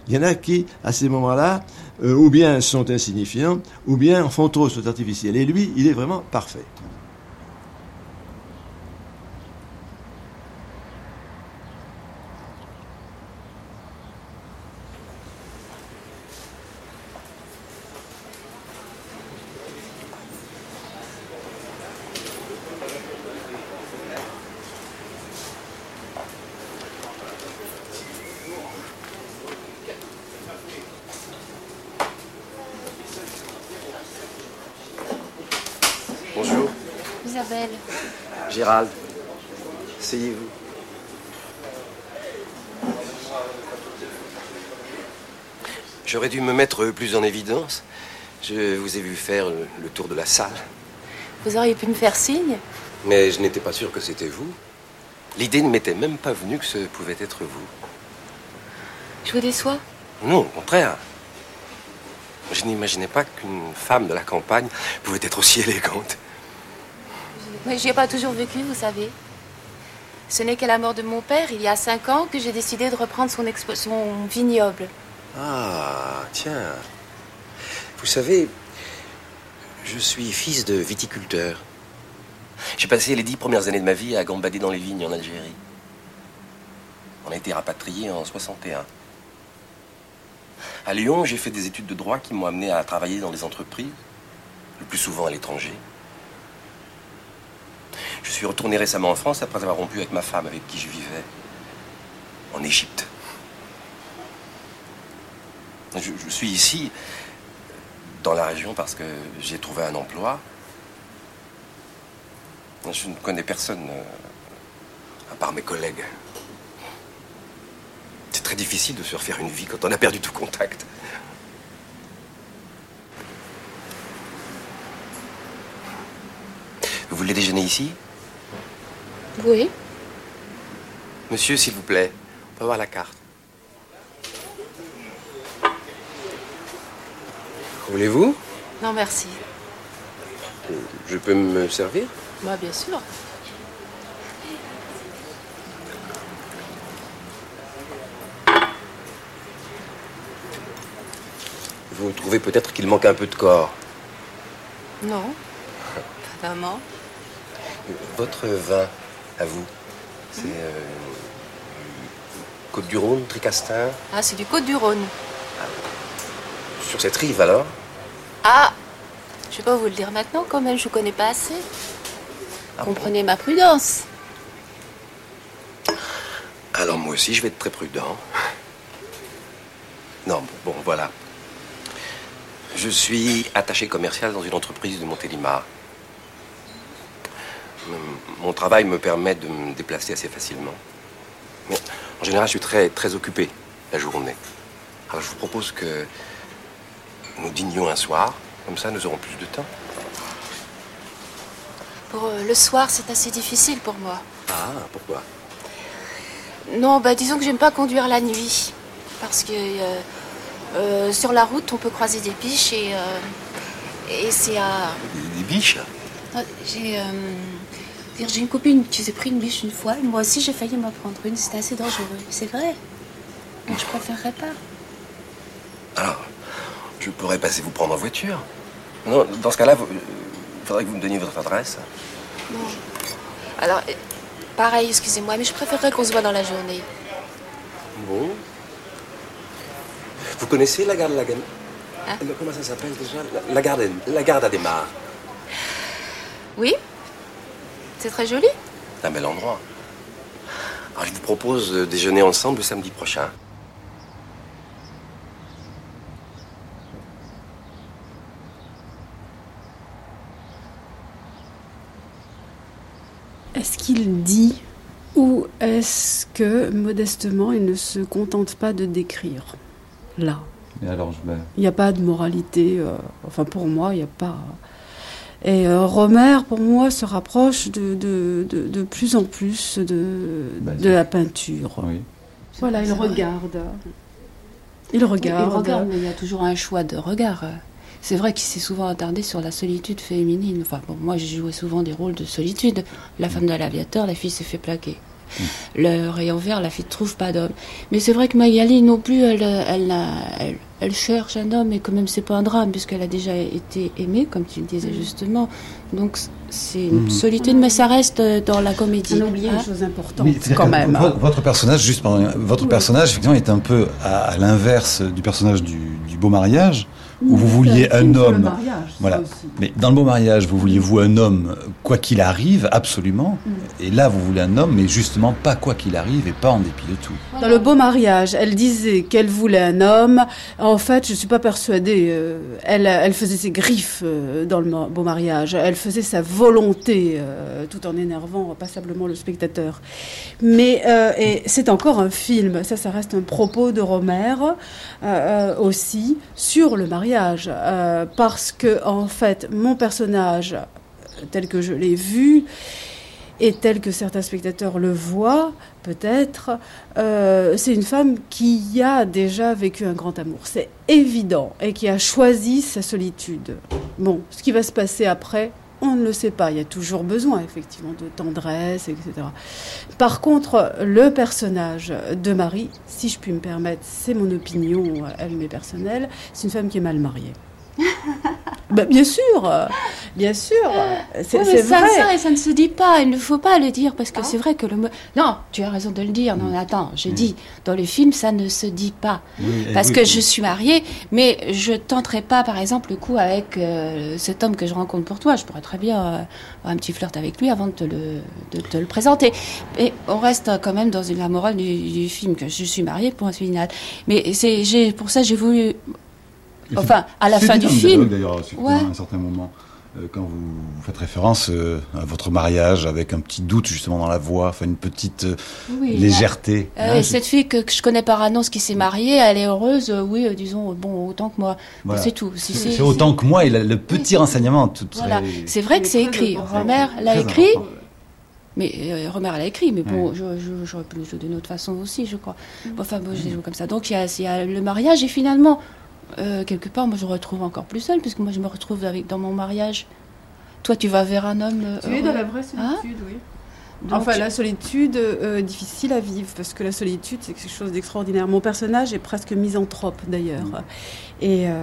Il y en a qui, à ces moments-là, euh, ou bien sont insignifiants, ou bien font trop, sont artificiels. Et lui, il est vraiment parfait. Gérald, asseyez-vous. J'aurais dû me mettre plus en évidence. Je vous ai vu faire le tour de la salle. Vous auriez pu me faire signe Mais je n'étais pas sûr que c'était vous. L'idée ne m'était même pas venue que ce pouvait être vous. Je vous déçois Non, au contraire. Je n'imaginais pas qu'une femme de la campagne pouvait être aussi élégante. Mais j'y ai pas toujours vécu, vous savez. Ce n'est qu'à la mort de mon père, il y a cinq ans, que j'ai décidé de reprendre son, son vignoble. Ah, tiens. Vous savez, je suis fils de viticulteur. J'ai passé les dix premières années de ma vie à gambader dans les vignes en Algérie. On a été rapatriés en 61. À Lyon, j'ai fait des études de droit qui m'ont amené à travailler dans des entreprises, le plus souvent à l'étranger. Je suis retourné récemment en France après avoir rompu avec ma femme avec qui je vivais en Égypte. Je, suis ici, dans la région, parce que j'ai trouvé un emploi. Je ne connais personne euh, à part mes collègues. C'est très difficile de se refaire une vie quand on a perdu tout contact. Vous voulez déjeuner ici? Oui. Monsieur, s'il vous plaît, on peut avoir la carte. Voulez-vous? Non, merci. Je peux me servir? Bah, bien sûr. Vous trouvez peut-être qu'il manque un peu de corps. Non, pas vraiment. Votre vin, à vous, c'est euh, Côte-du-Rhône, Tricastin Ah, c'est du Côte-du-Rhône. Sur cette rive, alors? Ah, je vais pas vous le dire maintenant, quand même, je vous connais pas assez. Comprenez ma prudence. Alors moi aussi, je vais être très prudent. Non, bon, voilà. Je suis attaché commercial dans une entreprise de Montélimar. Mon travail me permet de me déplacer assez facilement. Mais en général, je suis très, très occupé la journée. Alors je vous propose que nous dînions un soir. Comme ça, nous aurons plus de temps. Pour euh, le soir, c'est assez difficile pour moi. Ah, pourquoi? Non, bah disons que j'aime pas conduire la nuit. Parce que euh, euh, sur la route, on peut croiser des biches et, et c'est à. Des, biches? J'ai j'ai une copine qui s'est pris une biche une fois. et Moi aussi, j'ai failli m'en prendre une. C'était assez dangereux. C'est vrai. Donc je préférerais pas. Alors, je pourrais passer vous prendre en voiture. Non, dans ce cas-là, il faudrait que vous me donniez votre adresse. Non. Alors, euh, pareil, excusez-moi, mais je préférerais qu'on se voit dans la journée. Bon. Vous connaissez la gare de la Gane Hein? Comment ça s'appelle déjà? La, la gare de- la gare d'Adémar. Oui C'est très joli. C'est un bel endroit. Alors, je vous propose de déjeuner ensemble le samedi prochain. Est-ce qu'il dit ou est-ce que modestement il ne se contente pas de décrire? Là. Et alors, je Il n'y a pas de moralité, euh, enfin pour moi, il n'y a pas. Et euh, Romer, pour moi, se rapproche de, de, de, de plus en plus de, Bah, de la peinture. oui. Voilà, il regarde. Il regarde. il regarde, mais il y a toujours un choix de regard. C'est vrai qu'il s'est souvent attardé sur la solitude féminine. Enfin, bon, moi, j'ai joué souvent des rôles de solitude. La femme de l'aviateur, la fille s'est fait plaquer. Le rayon vert, la fille ne trouve pas d'homme. Mais c'est vrai que Magali non plus, elle, elle, n'a- elle, elle cherche un homme, et quand même, c'est pas un drame, puisqu'elle a déjà été aimée, comme tu le disais justement. Donc, c'est une Mhm. solitude, mais ça reste euh, dans la comédie. On a oublié hein. une chose importante, Oui, quand même. vo- Votre personnage, juste pardon, votre Oui. personnage, effectivement, est un peu à, à l'inverse du personnage du, du beau mariage, où vous vouliez un sur le homme. mariage, voilà. Mais dans le beau mariage, vous vouliez vous un homme, quoi qu'il arrive, absolument. Mm. Et là, vous voulez un homme, mais justement pas quoi qu'il arrive et pas en dépit de tout. Dans le beau mariage, elle disait qu'elle voulait un homme. En fait, je suis pas persuadée. euh, elle, elle faisait ses griffes euh, dans le beau mariage. Elle faisait sa volonté, euh, tout en énervant passablement le spectateur. Mais et c'est encore un film. Ça, ça reste un propos de Romer euh, aussi sur le mariage, euh, parce que en fait, mon personnage, tel que je l'ai vu, et tel que certains spectateurs le voient, peut-être, euh, c'est une femme qui a déjà vécu un grand amour. C'est évident. Et qui a choisi sa solitude. Bon, ce qui va se passer après, on ne le sait pas. Il y a toujours besoin, effectivement, de tendresse, etc. Par contre, le personnage de Marie, si je puis me permettre, c'est mon opinion, elle m'est personnelle, c'est une femme qui est mal mariée. Bah, bien sûr, euh, bien sûr, c'est Oui, c'est mais ça, vrai. ça, ça ne se dit pas, il ne faut pas le dire, parce que c'est vrai que le mot... Non, tu as raison de le dire, non, attends, je dis, dans le film, ça ne se dit pas. Oui, Parce oui, que oui. je suis mariée, mais je tenterai pas, par exemple, le coup avec euh, cet homme que je rencontre pour toi. Je pourrais très bien euh, avoir un petit flirt avec lui avant de te le, de te le présenter. Et on reste quand même dans une, la morale du, du film, que je suis mariée pour un final. Mais c'est, j'ai, pour ça, j'ai voulu... Enfin, à la fin du film... D'ailleurs, Ouais. à un certain moment, euh, quand vous, vous faites référence euh, à votre mariage avec un petit doute justement dans la voix, enfin une petite euh, Oui, légèreté. Euh, Hein, et c'est- cette fille que, que je connais par annonce qui s'est mariée, elle est heureuse, euh, oui, euh, disons, bon, autant que moi. Bon, Voilà. c'est tout. Si C'est c'est autant que moi, et le, le petit renseignement, tout Voilà. serait- C'est vrai que c'est écrit. Romer l'a écrit. important. Mais euh, Romer l'a écrit, mais bon, Ouais. je- je- j'aurais pu le jouer d'une autre façon aussi, je crois. Bon, Enfin, bon, je les joue comme ça. Donc, il y y a le mariage, et finalement, euh, quelque part, moi, je me retrouve encore plus seule, puisque moi, je me retrouve avec, dans mon mariage. Toi, tu vas vers un homme. euh, Tu es dans heureux. la vraie Hein solitude, oui. enfin, la solitude, euh, difficile à vivre, parce que la solitude, c'est quelque chose d'extraordinaire. Mon personnage est presque misanthrope, d'ailleurs. Mm. Et euh,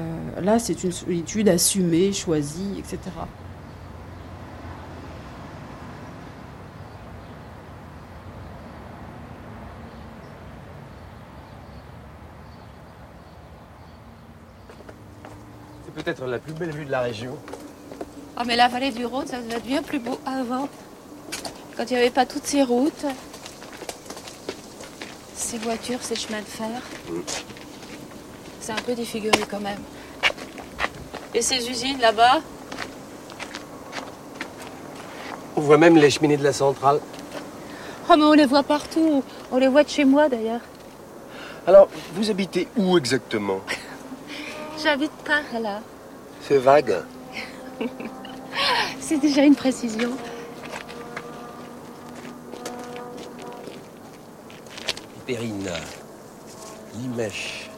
là, c'est une solitude assumée, choisie, etc. peut-être la plus belle vue de la région. Ah, mais la vallée du Rhône, ça devait être bien plus beau avant quand il n'y avait pas toutes ces routes, ces voitures, ces chemins de fer. C'est un peu défiguré quand même. Et ces usines là-bas? On voit même les cheminées de la centrale. Oh, mais on les voit partout. On les voit de chez moi d'ailleurs. Alors, vous habitez où exactement? J'habite par là. C'est vague. C'est déjà une précision. Périne, Limèche,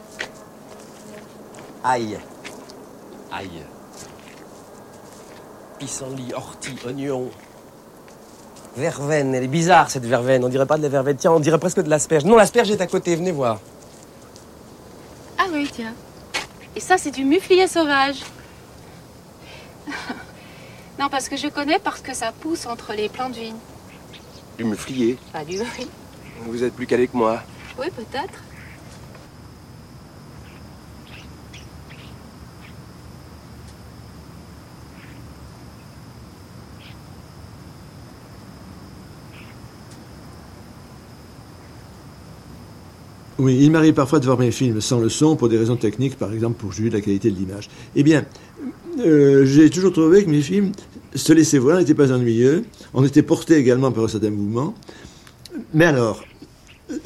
Aïe, Aïe, pissenlit, ortie, oignon, verveine. Elle est bizarre cette verveine. On dirait pas de la verveine. Tiens, on dirait presque de l'asperge. Non, l'asperge est à côté. Venez voir. Ah oui, tiens. Et ça, c'est du muflier sauvage. Non, parce que je connais parce que ça pousse entre les plants de vigne. Du muflier Ah, du oui. Vous êtes plus calé que moi. Oui, peut-être. Oui, il m'arrive parfois de voir mes films sans le son pour des raisons techniques, par exemple pour juger de la qualité de l'image. Eh bien, euh, j'ai toujours trouvé que mes films se laissaient voir, n'étaient pas ennuyeux. On était porté également par un certain mouvement. Mais alors,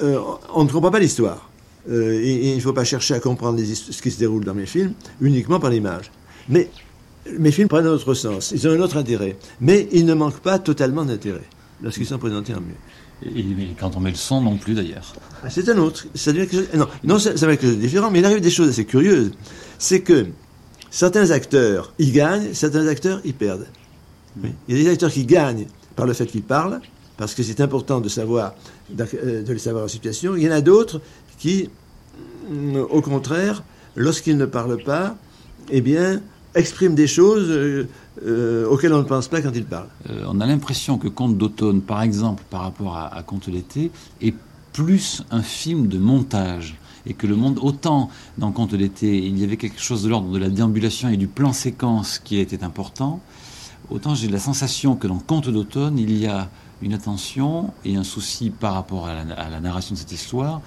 euh, on ne comprend pas l'histoire. Euh, et, il ne faut pas chercher à comprendre ce qui se déroule dans mes films uniquement par l'image. Mais mes films prennent un autre sens, ils ont un autre intérêt. Mais ils ne manquent pas totalement d'intérêt lorsqu'ils sont présentés en mieux. Et, quand on met le son non plus d'ailleurs. Ah, c'est un autre. Ça devient quelque chose, non, non ça, ça va être quelque chose de différent, mais il arrive des choses assez curieuses. C'est que certains acteurs, ils gagnent, certains acteurs, ils perdent. Il y a des acteurs qui gagnent par le fait qu'ils parlent, parce que c'est important de savoir, euh, de les savoir en situation. Il y en a d'autres qui, mm, au contraire, lorsqu'ils ne parlent pas, eh bien, expriment des choses euh, euh, auxquelles on ne pense pas quand ils parlent. on a l'impression que Conte d'automne, par exemple, par rapport à, à Conte d'été, est plus un film de montage et que le monde, autant dans Conte d'été, il y avait quelque chose de l'ordre de la déambulation et du plan séquence qui était important, autant j'ai la sensation que dans Conte d'automne, il y a une attention et un souci par rapport à la, narration de cette histoire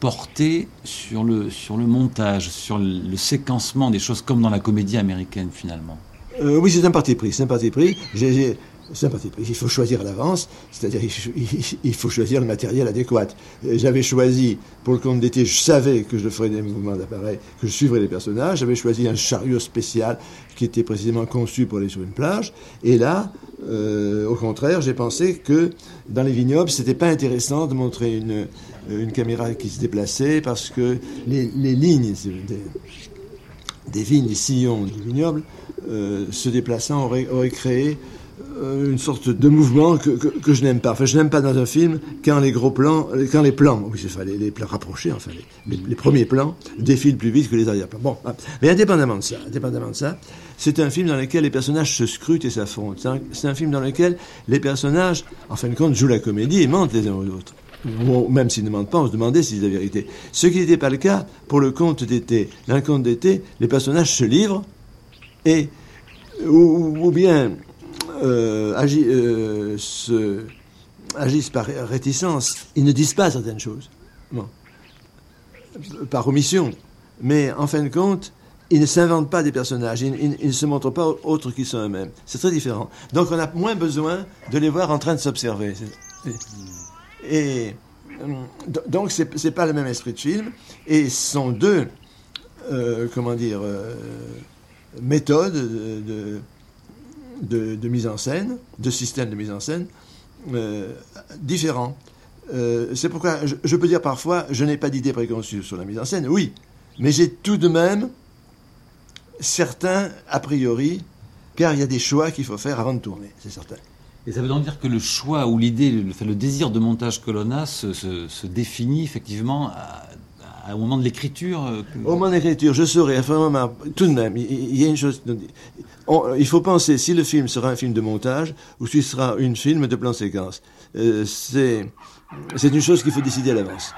porté sur le, sur le montage, sur le, séquencement des choses comme dans la comédie américaine finalement. Euh, oui, c'est un parti pris. C'est un parti pris. C'est pris. Il faut choisir à l'avance, c'est-à-dire il faut choisir le matériel adéquat. J'avais choisi, pour le compte d'été, je savais que je ferais des mouvements d'appareil, que je suivrais les personnages. J'avais choisi un chariot spécial qui était précisément conçu pour aller sur une plage. Et là, euh, au contraire, j'ai pensé que dans les vignobles, c'était pas intéressant de montrer une, une caméra qui se déplaçait parce que les, les lignes des, vignes, des sillons du vignoble, euh, se déplaçant auraient, créé euh, une sorte de mouvement que, que, je n'aime pas. Enfin, je n'aime pas dans un film quand les gros plans, quand les plans, oui, c'est les, les plans rapprochés, enfin, les, premiers plans défilent plus vite que les arrière-plans. Bon, ah, mais indépendamment de ça, indépendamment de ça, c'est un film dans lequel les personnages se scrutent et s'affrontent. C'est un, film dans lequel les personnages, en fin de compte, jouent la comédie et mentent les uns aux autres. même s'ils ne mentent pas, on se demandait si c'est la vérité. Ce qui n'était pas le cas pour le conte d'été. Dans le conte d'été, les personnages se livrent et ou, ou bien euh, euh, agissent par réticence, ils ne disent pas certaines choses. Par omission. Mais en fin de compte, ils ne s'inventent pas des personnages, ils, ne se montrent pas autres qu'ils sont eux-mêmes. C'est très différent. Donc on a moins besoin de les voir en train de s'observer. Et, euh, donc c'est n'est pas le même esprit de film. Et ce sont deux, comment dire, méthodes de de, mise en scène, de système de mise en scène euh, différents. Euh, c'est pourquoi je, peux dire parfois, je n'ai pas d'idée préconçue sur la mise en scène, oui, mais j'ai tout de même certains a priori, car il y a des choix qu'il faut faire avant de tourner, c'est certain. Et ça veut donc dire que le choix ou l'idée, le, le, désir de montage que l'on a se, définit effectivement au moment de l'écriture euh. Au moment de l'écriture, je saurais, tout de même, il, y a une chose. Il faut penser si le film sera un film de montage ou si ce sera un film de plan séquence. Euh, c'est une chose qu'il faut décider à l'avance.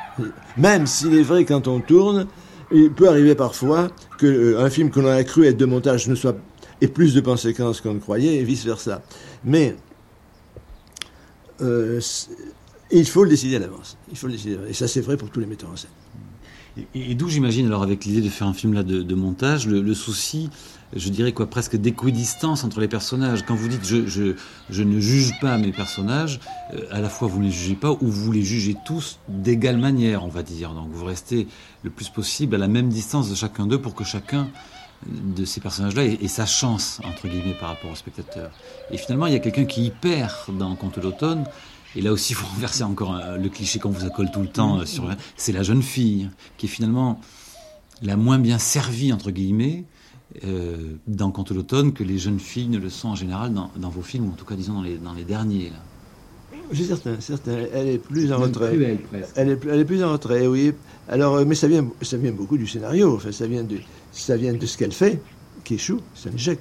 Même s'il est vrai quand on tourne, il peut arriver parfois que euh, film que l'on a cru être de montage ne soit ait plus de plan séquence qu'on ne croyait et vice versa. Mais il faut le décider à l'avance. Et ça, c'est vrai pour tous les metteurs en scène. Et, d'où j'imagine, alors avec l'idée de faire un film là de, montage, le, souci, je dirais quoi, presque d'équidistance entre les personnages. Quand vous dites je, je, ne juge pas mes personnages, euh, à la fois vous ne les jugez pas ou vous les jugez tous d'égale manière, on va dire. Donc vous restez le plus possible à la même distance de chacun d'eux pour que chacun de ces personnages-là ait, ait, sa chance, entre guillemets, par rapport au spectateur. Et finalement, il y a quelqu'un qui y perd dans Conte d'automne. Et là aussi, il faut renverser encore le cliché qu'on vous accole tout le temps. sur C'est la jeune fille qui est finalement la moins bien servie, entre guillemets, euh, dans Conte l'automne que les jeunes filles ne le sont en général dans, dans, vos films, ou en tout cas, disons, dans les, dans les derniers. Là. C'est certain, certain. Elle est plus en retrait. Elle, est, elle est plus en retrait, oui. Alors, mais ça vient, ça vient beaucoup du scénario. Enfin, ça vient de, ça vient de ce qu'elle fait, qui échoue. C'est un échec.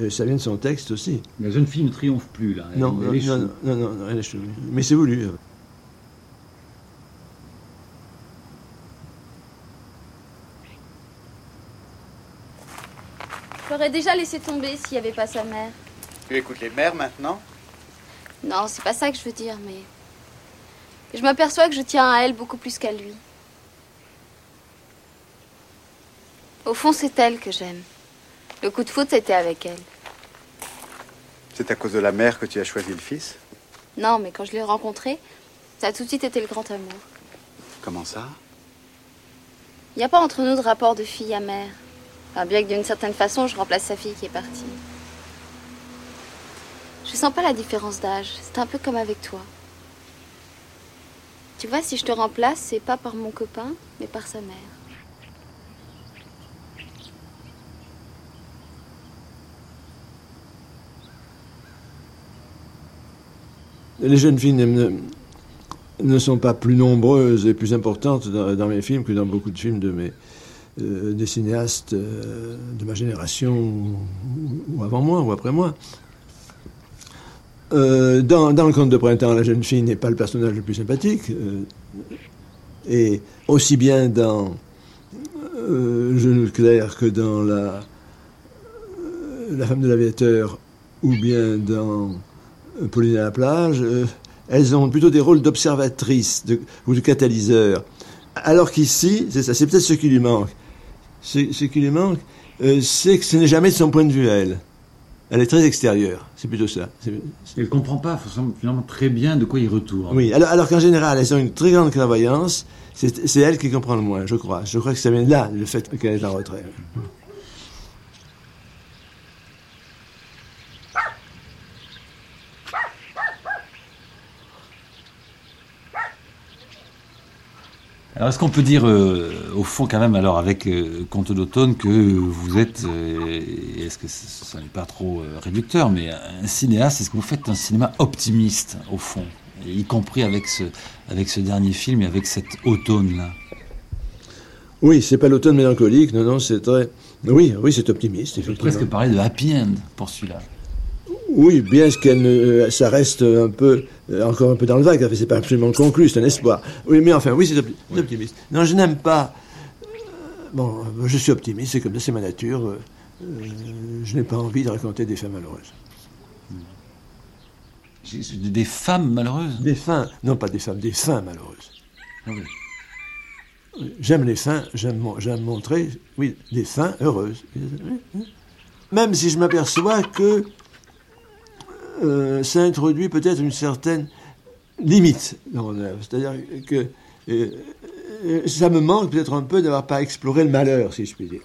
Euh, ça vient de son texte aussi. La jeune fille ne triomphe plus, là. Elle, non, elle non, non, non, non, elle échoue. Mais c'est voulu. J'aurais déjà laissé tomber s'il n'y avait pas sa mère. Tu écoutes les mères maintenant? Non, c'est pas ça que je veux dire, mais. Je m'aperçois que je tiens à elle beaucoup plus qu'à lui. Au fond, c'est elle que j'aime. Le coup de foot, c'était avec elle. C'est à cause de la mère que tu as choisi le fils Non, mais quand je l'ai rencontré, ça a tout de suite été le grand amour. Comment ça Il n'y a pas entre nous de rapport de fille à mère. Enfin, bien que d'une certaine façon, je remplace sa fille qui est partie. Je sens pas la différence d'âge. C'est un peu comme avec toi. Tu vois, si je te remplace, c'est pas par mon copain, mais par sa mère. Les jeunes filles ne, sont pas plus nombreuses et plus importantes dans, mes films que dans beaucoup de films de mes, euh, des cinéastes euh, de ma génération ou, avant moi ou après moi. Euh, dans, le conte de printemps, la jeune fille n'est pas le personnage le plus sympathique. Et aussi bien dans Genou clair que dans la femme de l'aviateur ou bien dans Pauline à la plage, euh, elles ont plutôt des rôles d'observatrices de, ou de catalyseurs. Alors qu'ici, c'est ça, c'est peut-être ce qui lui manque. Ce, ce qui lui manque, euh, c'est que ce n'est jamais de son point de vue à elle. Elle est très extérieure, c'est plutôt ça. Elle ne comprend pas finalement très bien de quoi il retourne. Oui, alors, alors qu'en général, elles ont une très grande clairvoyance, c'est elle qui comprend le moins, je crois. Je crois que ça vient de là, le fait qu'elle est en retrait. Alors, est-ce qu'on peut dire, euh, au fond, quand même, alors, avec euh, Conte d'automne, que vous êtes, euh, est-ce que ça n'est pas trop euh, réducteur, mais un cinéaste, est-ce que vous faites un cinéma optimiste, au fond, y compris avec ce, avec ce dernier film et avec cet automne-là? Oui, c'est pas l'automne mélancolique, non, non, c'est très. Oui, oui, c'est optimiste, effectivement. presque parler de happy end pour celui-là. Oui, bien qu'elle ne, ça reste un peu, encore un peu dans le vague. C'est pas absolument conclu, c'est un espoir. Oui, mais enfin, oui, c'est opti oui. optimiste. Non, je n'aime pas. Bon, je suis optimiste, c'est comme ça, c'est ma nature. Euh, je n'ai pas envie de raconter des femmes malheureuses. Des femmes malheureuses? Des fins, non pas des femmes, des fins malheureuses. Ah oui. J'aime les fins, j'aime montrer, oui, des fins heureuses. Même si je m'aperçois que euh, ça introduit peut-être une certaine limite dans mon œuvre. C'est-à-dire que euh, ça me manque peut-être un peu d'avoir pas exploré le malheur, si je puis dire.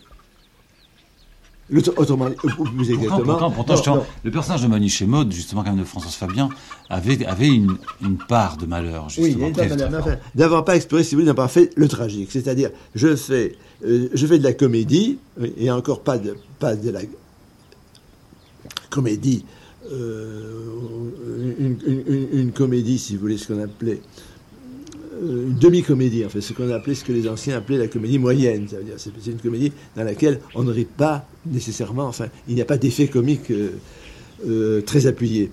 Le, autrement, plus exactement. Pourtant, pourtant, pourtant non, non. le personnage de Maniché Mode, justement, quand même de Françoise Fabien, avait, avait une, une part de malheur, justement. Oui, d'avoir pas exploré, si vous voulez, d'avoir fait le tragique. C'est-à-dire, je fais, euh, je fais de la comédie, et encore pas de, pas de la comédie une, une, comédie, si vous voulez, ce qu'on appelait une demi-comédie, en fait, ce qu'on appelait, ce que les anciens appelaient la comédie moyenne. Ça veut dire, c'est une comédie dans laquelle on ne rit pas nécessairement, enfin, il n'y a pas d'effet comique très appuyé.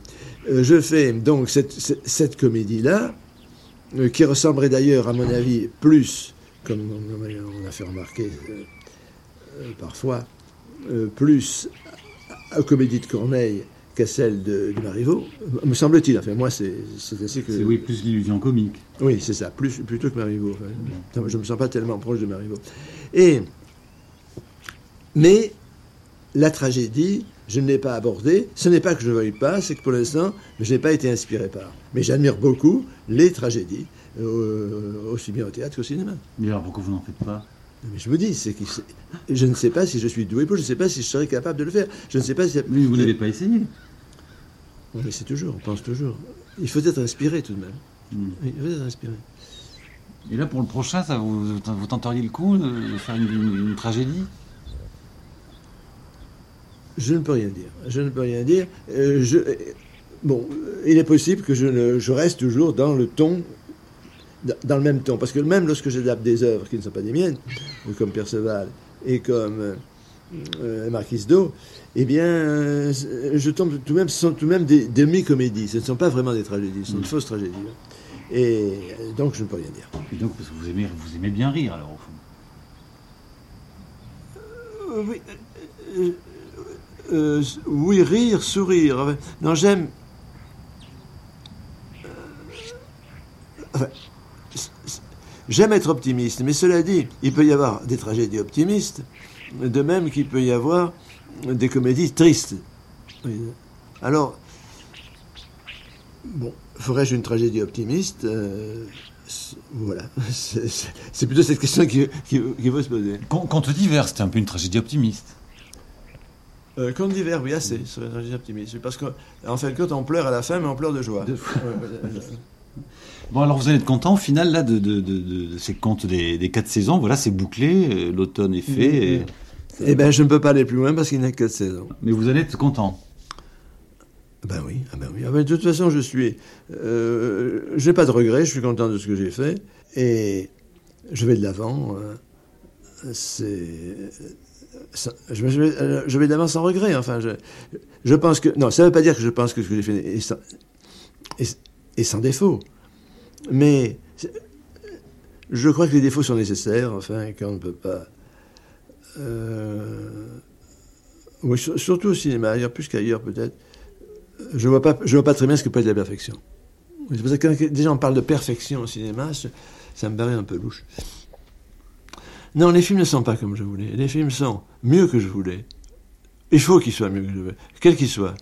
je fais donc cette, comédie-là, qui ressemblerait d'ailleurs, à mon avis, plus, comme on a fait remarquer parfois, plus à Comédie de Corneille qu'à celle de, Marivaux, me semble-t-il. Enfin, moi, c'est ainsi que. C'est oui, plus l'illusion comique. Oui, c'est ça, plus, plutôt que Marivaux. je ne me sens pas tellement proche de Marivaux. Et. Mais la tragédie, je ne l'ai pas abordée. Ce n'est pas que je ne veuille pas, c'est que pour l'instant, je n'ai pas été inspiré par. Mais j'admire beaucoup les tragédies, euh, aussi bien au théâtre qu'au cinéma. Mais alors pourquoi vous n'en faites pas? Mais je vous dis, c'est que je ne sais pas si je suis doué pour, je ne sais pas si je serais capable de le faire. Je ne sais pas si. Mais vous n'avez pas essayé. On essaie toujours, on pense toujours. Il faut être inspiré tout de même. Hmm. Il faut être inspiré. Et là, pour le prochain, ça vous, vous tenteriez le coup de faire une, tragédie? Je ne peux rien dire. Je ne peux rien dire. Euh, je, bon, il est possible que je, je reste toujours dans le ton dans le même ton. Parce que même lorsque j'adapte des œuvres qui ne sont pas des miennes, comme Perceval et comme euh, euh Marquise d'O, eh bien, euh, je tombe tout de même, ce sont tout de même des demi-comédies. Ce ne sont pas vraiment des tragédies, ce sont de fausses tragédies. Et donc, je ne peux rien dire. Et donc, parce que vous aimez, vous aimez bien rire, alors, au fond euh, Oui. oui, rire, sourire. Non, j'aime. Enfin, J'aime être optimiste, mais cela dit, il peut y avoir des tragédies optimistes, de même qu'il peut y avoir des comédies tristes. Alors, bon, ferais-je une tragédie optimiste euh, Voilà, c'est plutôt cette question qui, qui, qui se poser. Conte d'hiver, c'était un peu une tragédie optimiste. Euh, Conte d'hiver, oui, assez, c'est une tragédie optimiste. Parce qu'en fin de compte, on pleure à la fin, mais on pleure de joie. Bon, alors vous allez être content au final là, de, ces contes des, quatre saisons. Voilà, c'est bouclé, euh, l'automne est fait. Et, eh bien, je ne peux pas aller plus loin parce qu'il n'y a que quatre saisons. Mais vous allez être content ben oui, ah ben oui. Ah ben, de toute façon, je suis. Euh, j'ai pas de regrets, je suis content de ce que j'ai fait. Et je vais de l'avant. Euh, c'est. Je, vais, je vais de l'avant sans regret. Enfin, je, je pense que. Non, ça ne veut pas dire que je pense que ce que j'ai fait est sans, est sans défaut. Mais je crois que les défauts sont nécessaires, enfin, qu'on ne peut pas. Euh, oui, surtout au cinéma, ailleurs plus qu'ailleurs peut-être. Je vois vois pas très bien ce que peut être la perfection. C'est pour ça que quand des gens parlent de perfection au cinéma, ça me paraît un peu louche. Non, les films ne sont pas comme je voulais. Les films sont mieux que je voulais. Il faut qu'ils soient mieux que je veux, quels qu'ils soient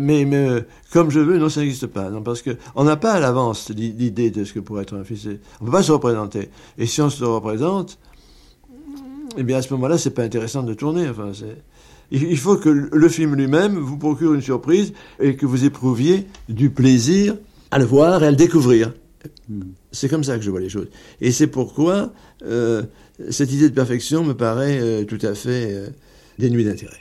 mais, mais, comme je veux, non, ça n'existe pas. Non, parce qu'on n'a pas à l'avance l'idée de ce que pourrait être un fils. On ne peut pas se représenter. Et si on se représente, eh bien à ce moment-là, c'est pas intéressant de tourner. Enfin, il faut que le film lui-même vous procure une surprise et que vous éprouviez du plaisir à le voir et à le découvrir. C'est comme ça que je vois les choses. Et c'est pourquoi euh, cette idée de perfection me paraît euh, tout à fait euh, dénuée d'intérêt.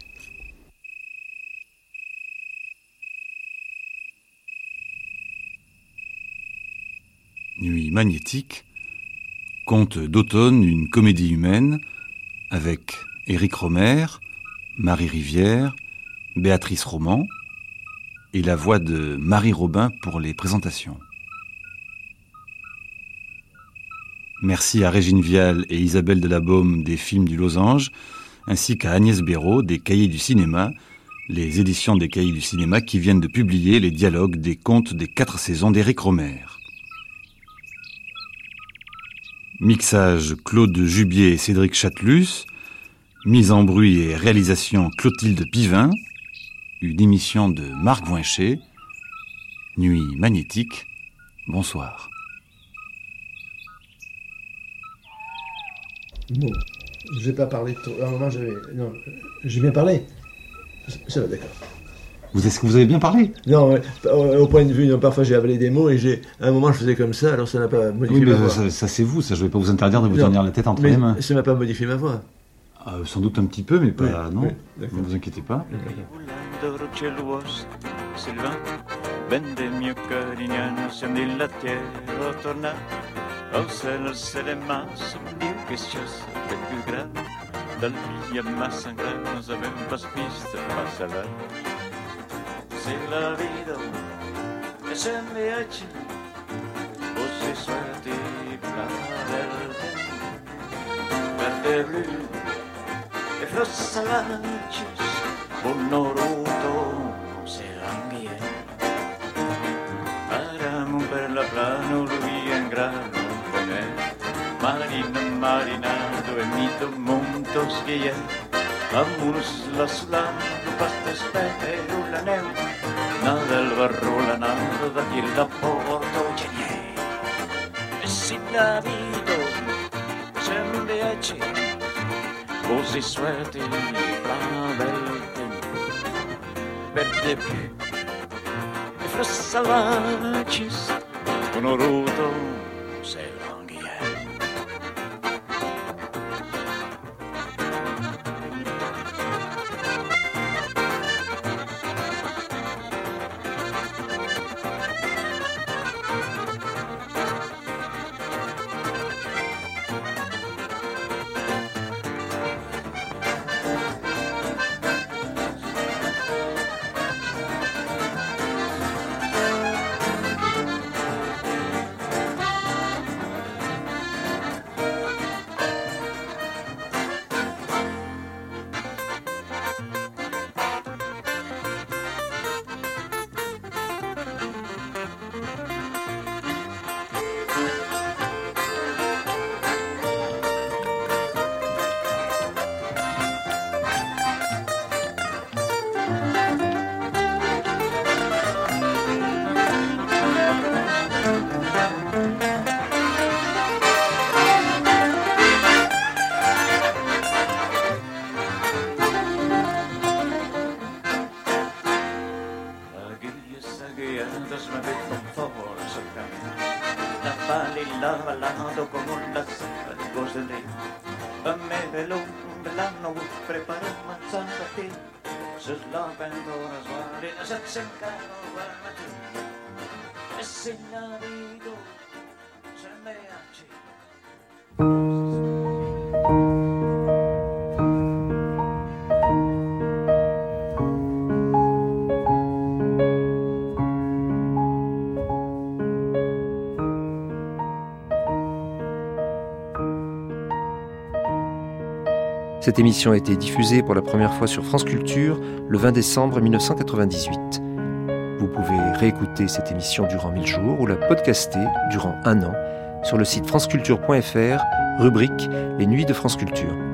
Nuit magnétique, conte d'automne, une comédie humaine, avec Éric Romer, Marie Rivière, Béatrice Roman, et la voix de Marie Robin pour les présentations. Merci à Régine Vial et Isabelle Delabaume des films du Losange, ainsi qu'à Agnès Béraud des Cahiers du cinéma, les éditions des Cahiers du cinéma qui viennent de publier les dialogues des contes des quatre saisons d'Éric Romer. Mixage Claude Jubier et Cédric Chatelus. Mise en bruit et réalisation Clotilde Pivin. Une émission de Marc Voincher. Nuit magnétique. Bonsoir. Bon, je n'ai pas parlé trop. Un moment. Non, j'ai bien parlé. Ça va, d'accord. Vous, est-ce que vous avez bien parlé Non, au point de vue, parfois j'ai avalé des mots et j'ai, à un moment je faisais comme ça, alors ça n'a pas modifié ma voix. Ça, c'est vous, ça je ne vais pas vous interdire de vous tenir la tête entre les mains. Ça n'a pas modifié ma voix. Ah, sans doute un petit peu, mais pas. non, ne vous inquiétez pas. non dal via massa non sapeva en la vida es en mi hecho, o si suerte para verte, verte blue, e frossa la noches, un noruto será mía, para mover la plano, lui en grano, con él, marina, marinado, en mito, montos, guía, Amus la sulla, pastes, pete, la neu, del barro, verrullana il da porto e si sinna vito sem viaggi così sueti la bel tempo. Per te più. E fra salvacis un oruto Cette émission a été diffusée pour la première fois sur France Culture le 20 décembre 1998. Vous pouvez réécouter cette émission durant 1000 jours ou la podcaster durant un an sur le site franceculture.fr, rubrique Les Nuits de France Culture.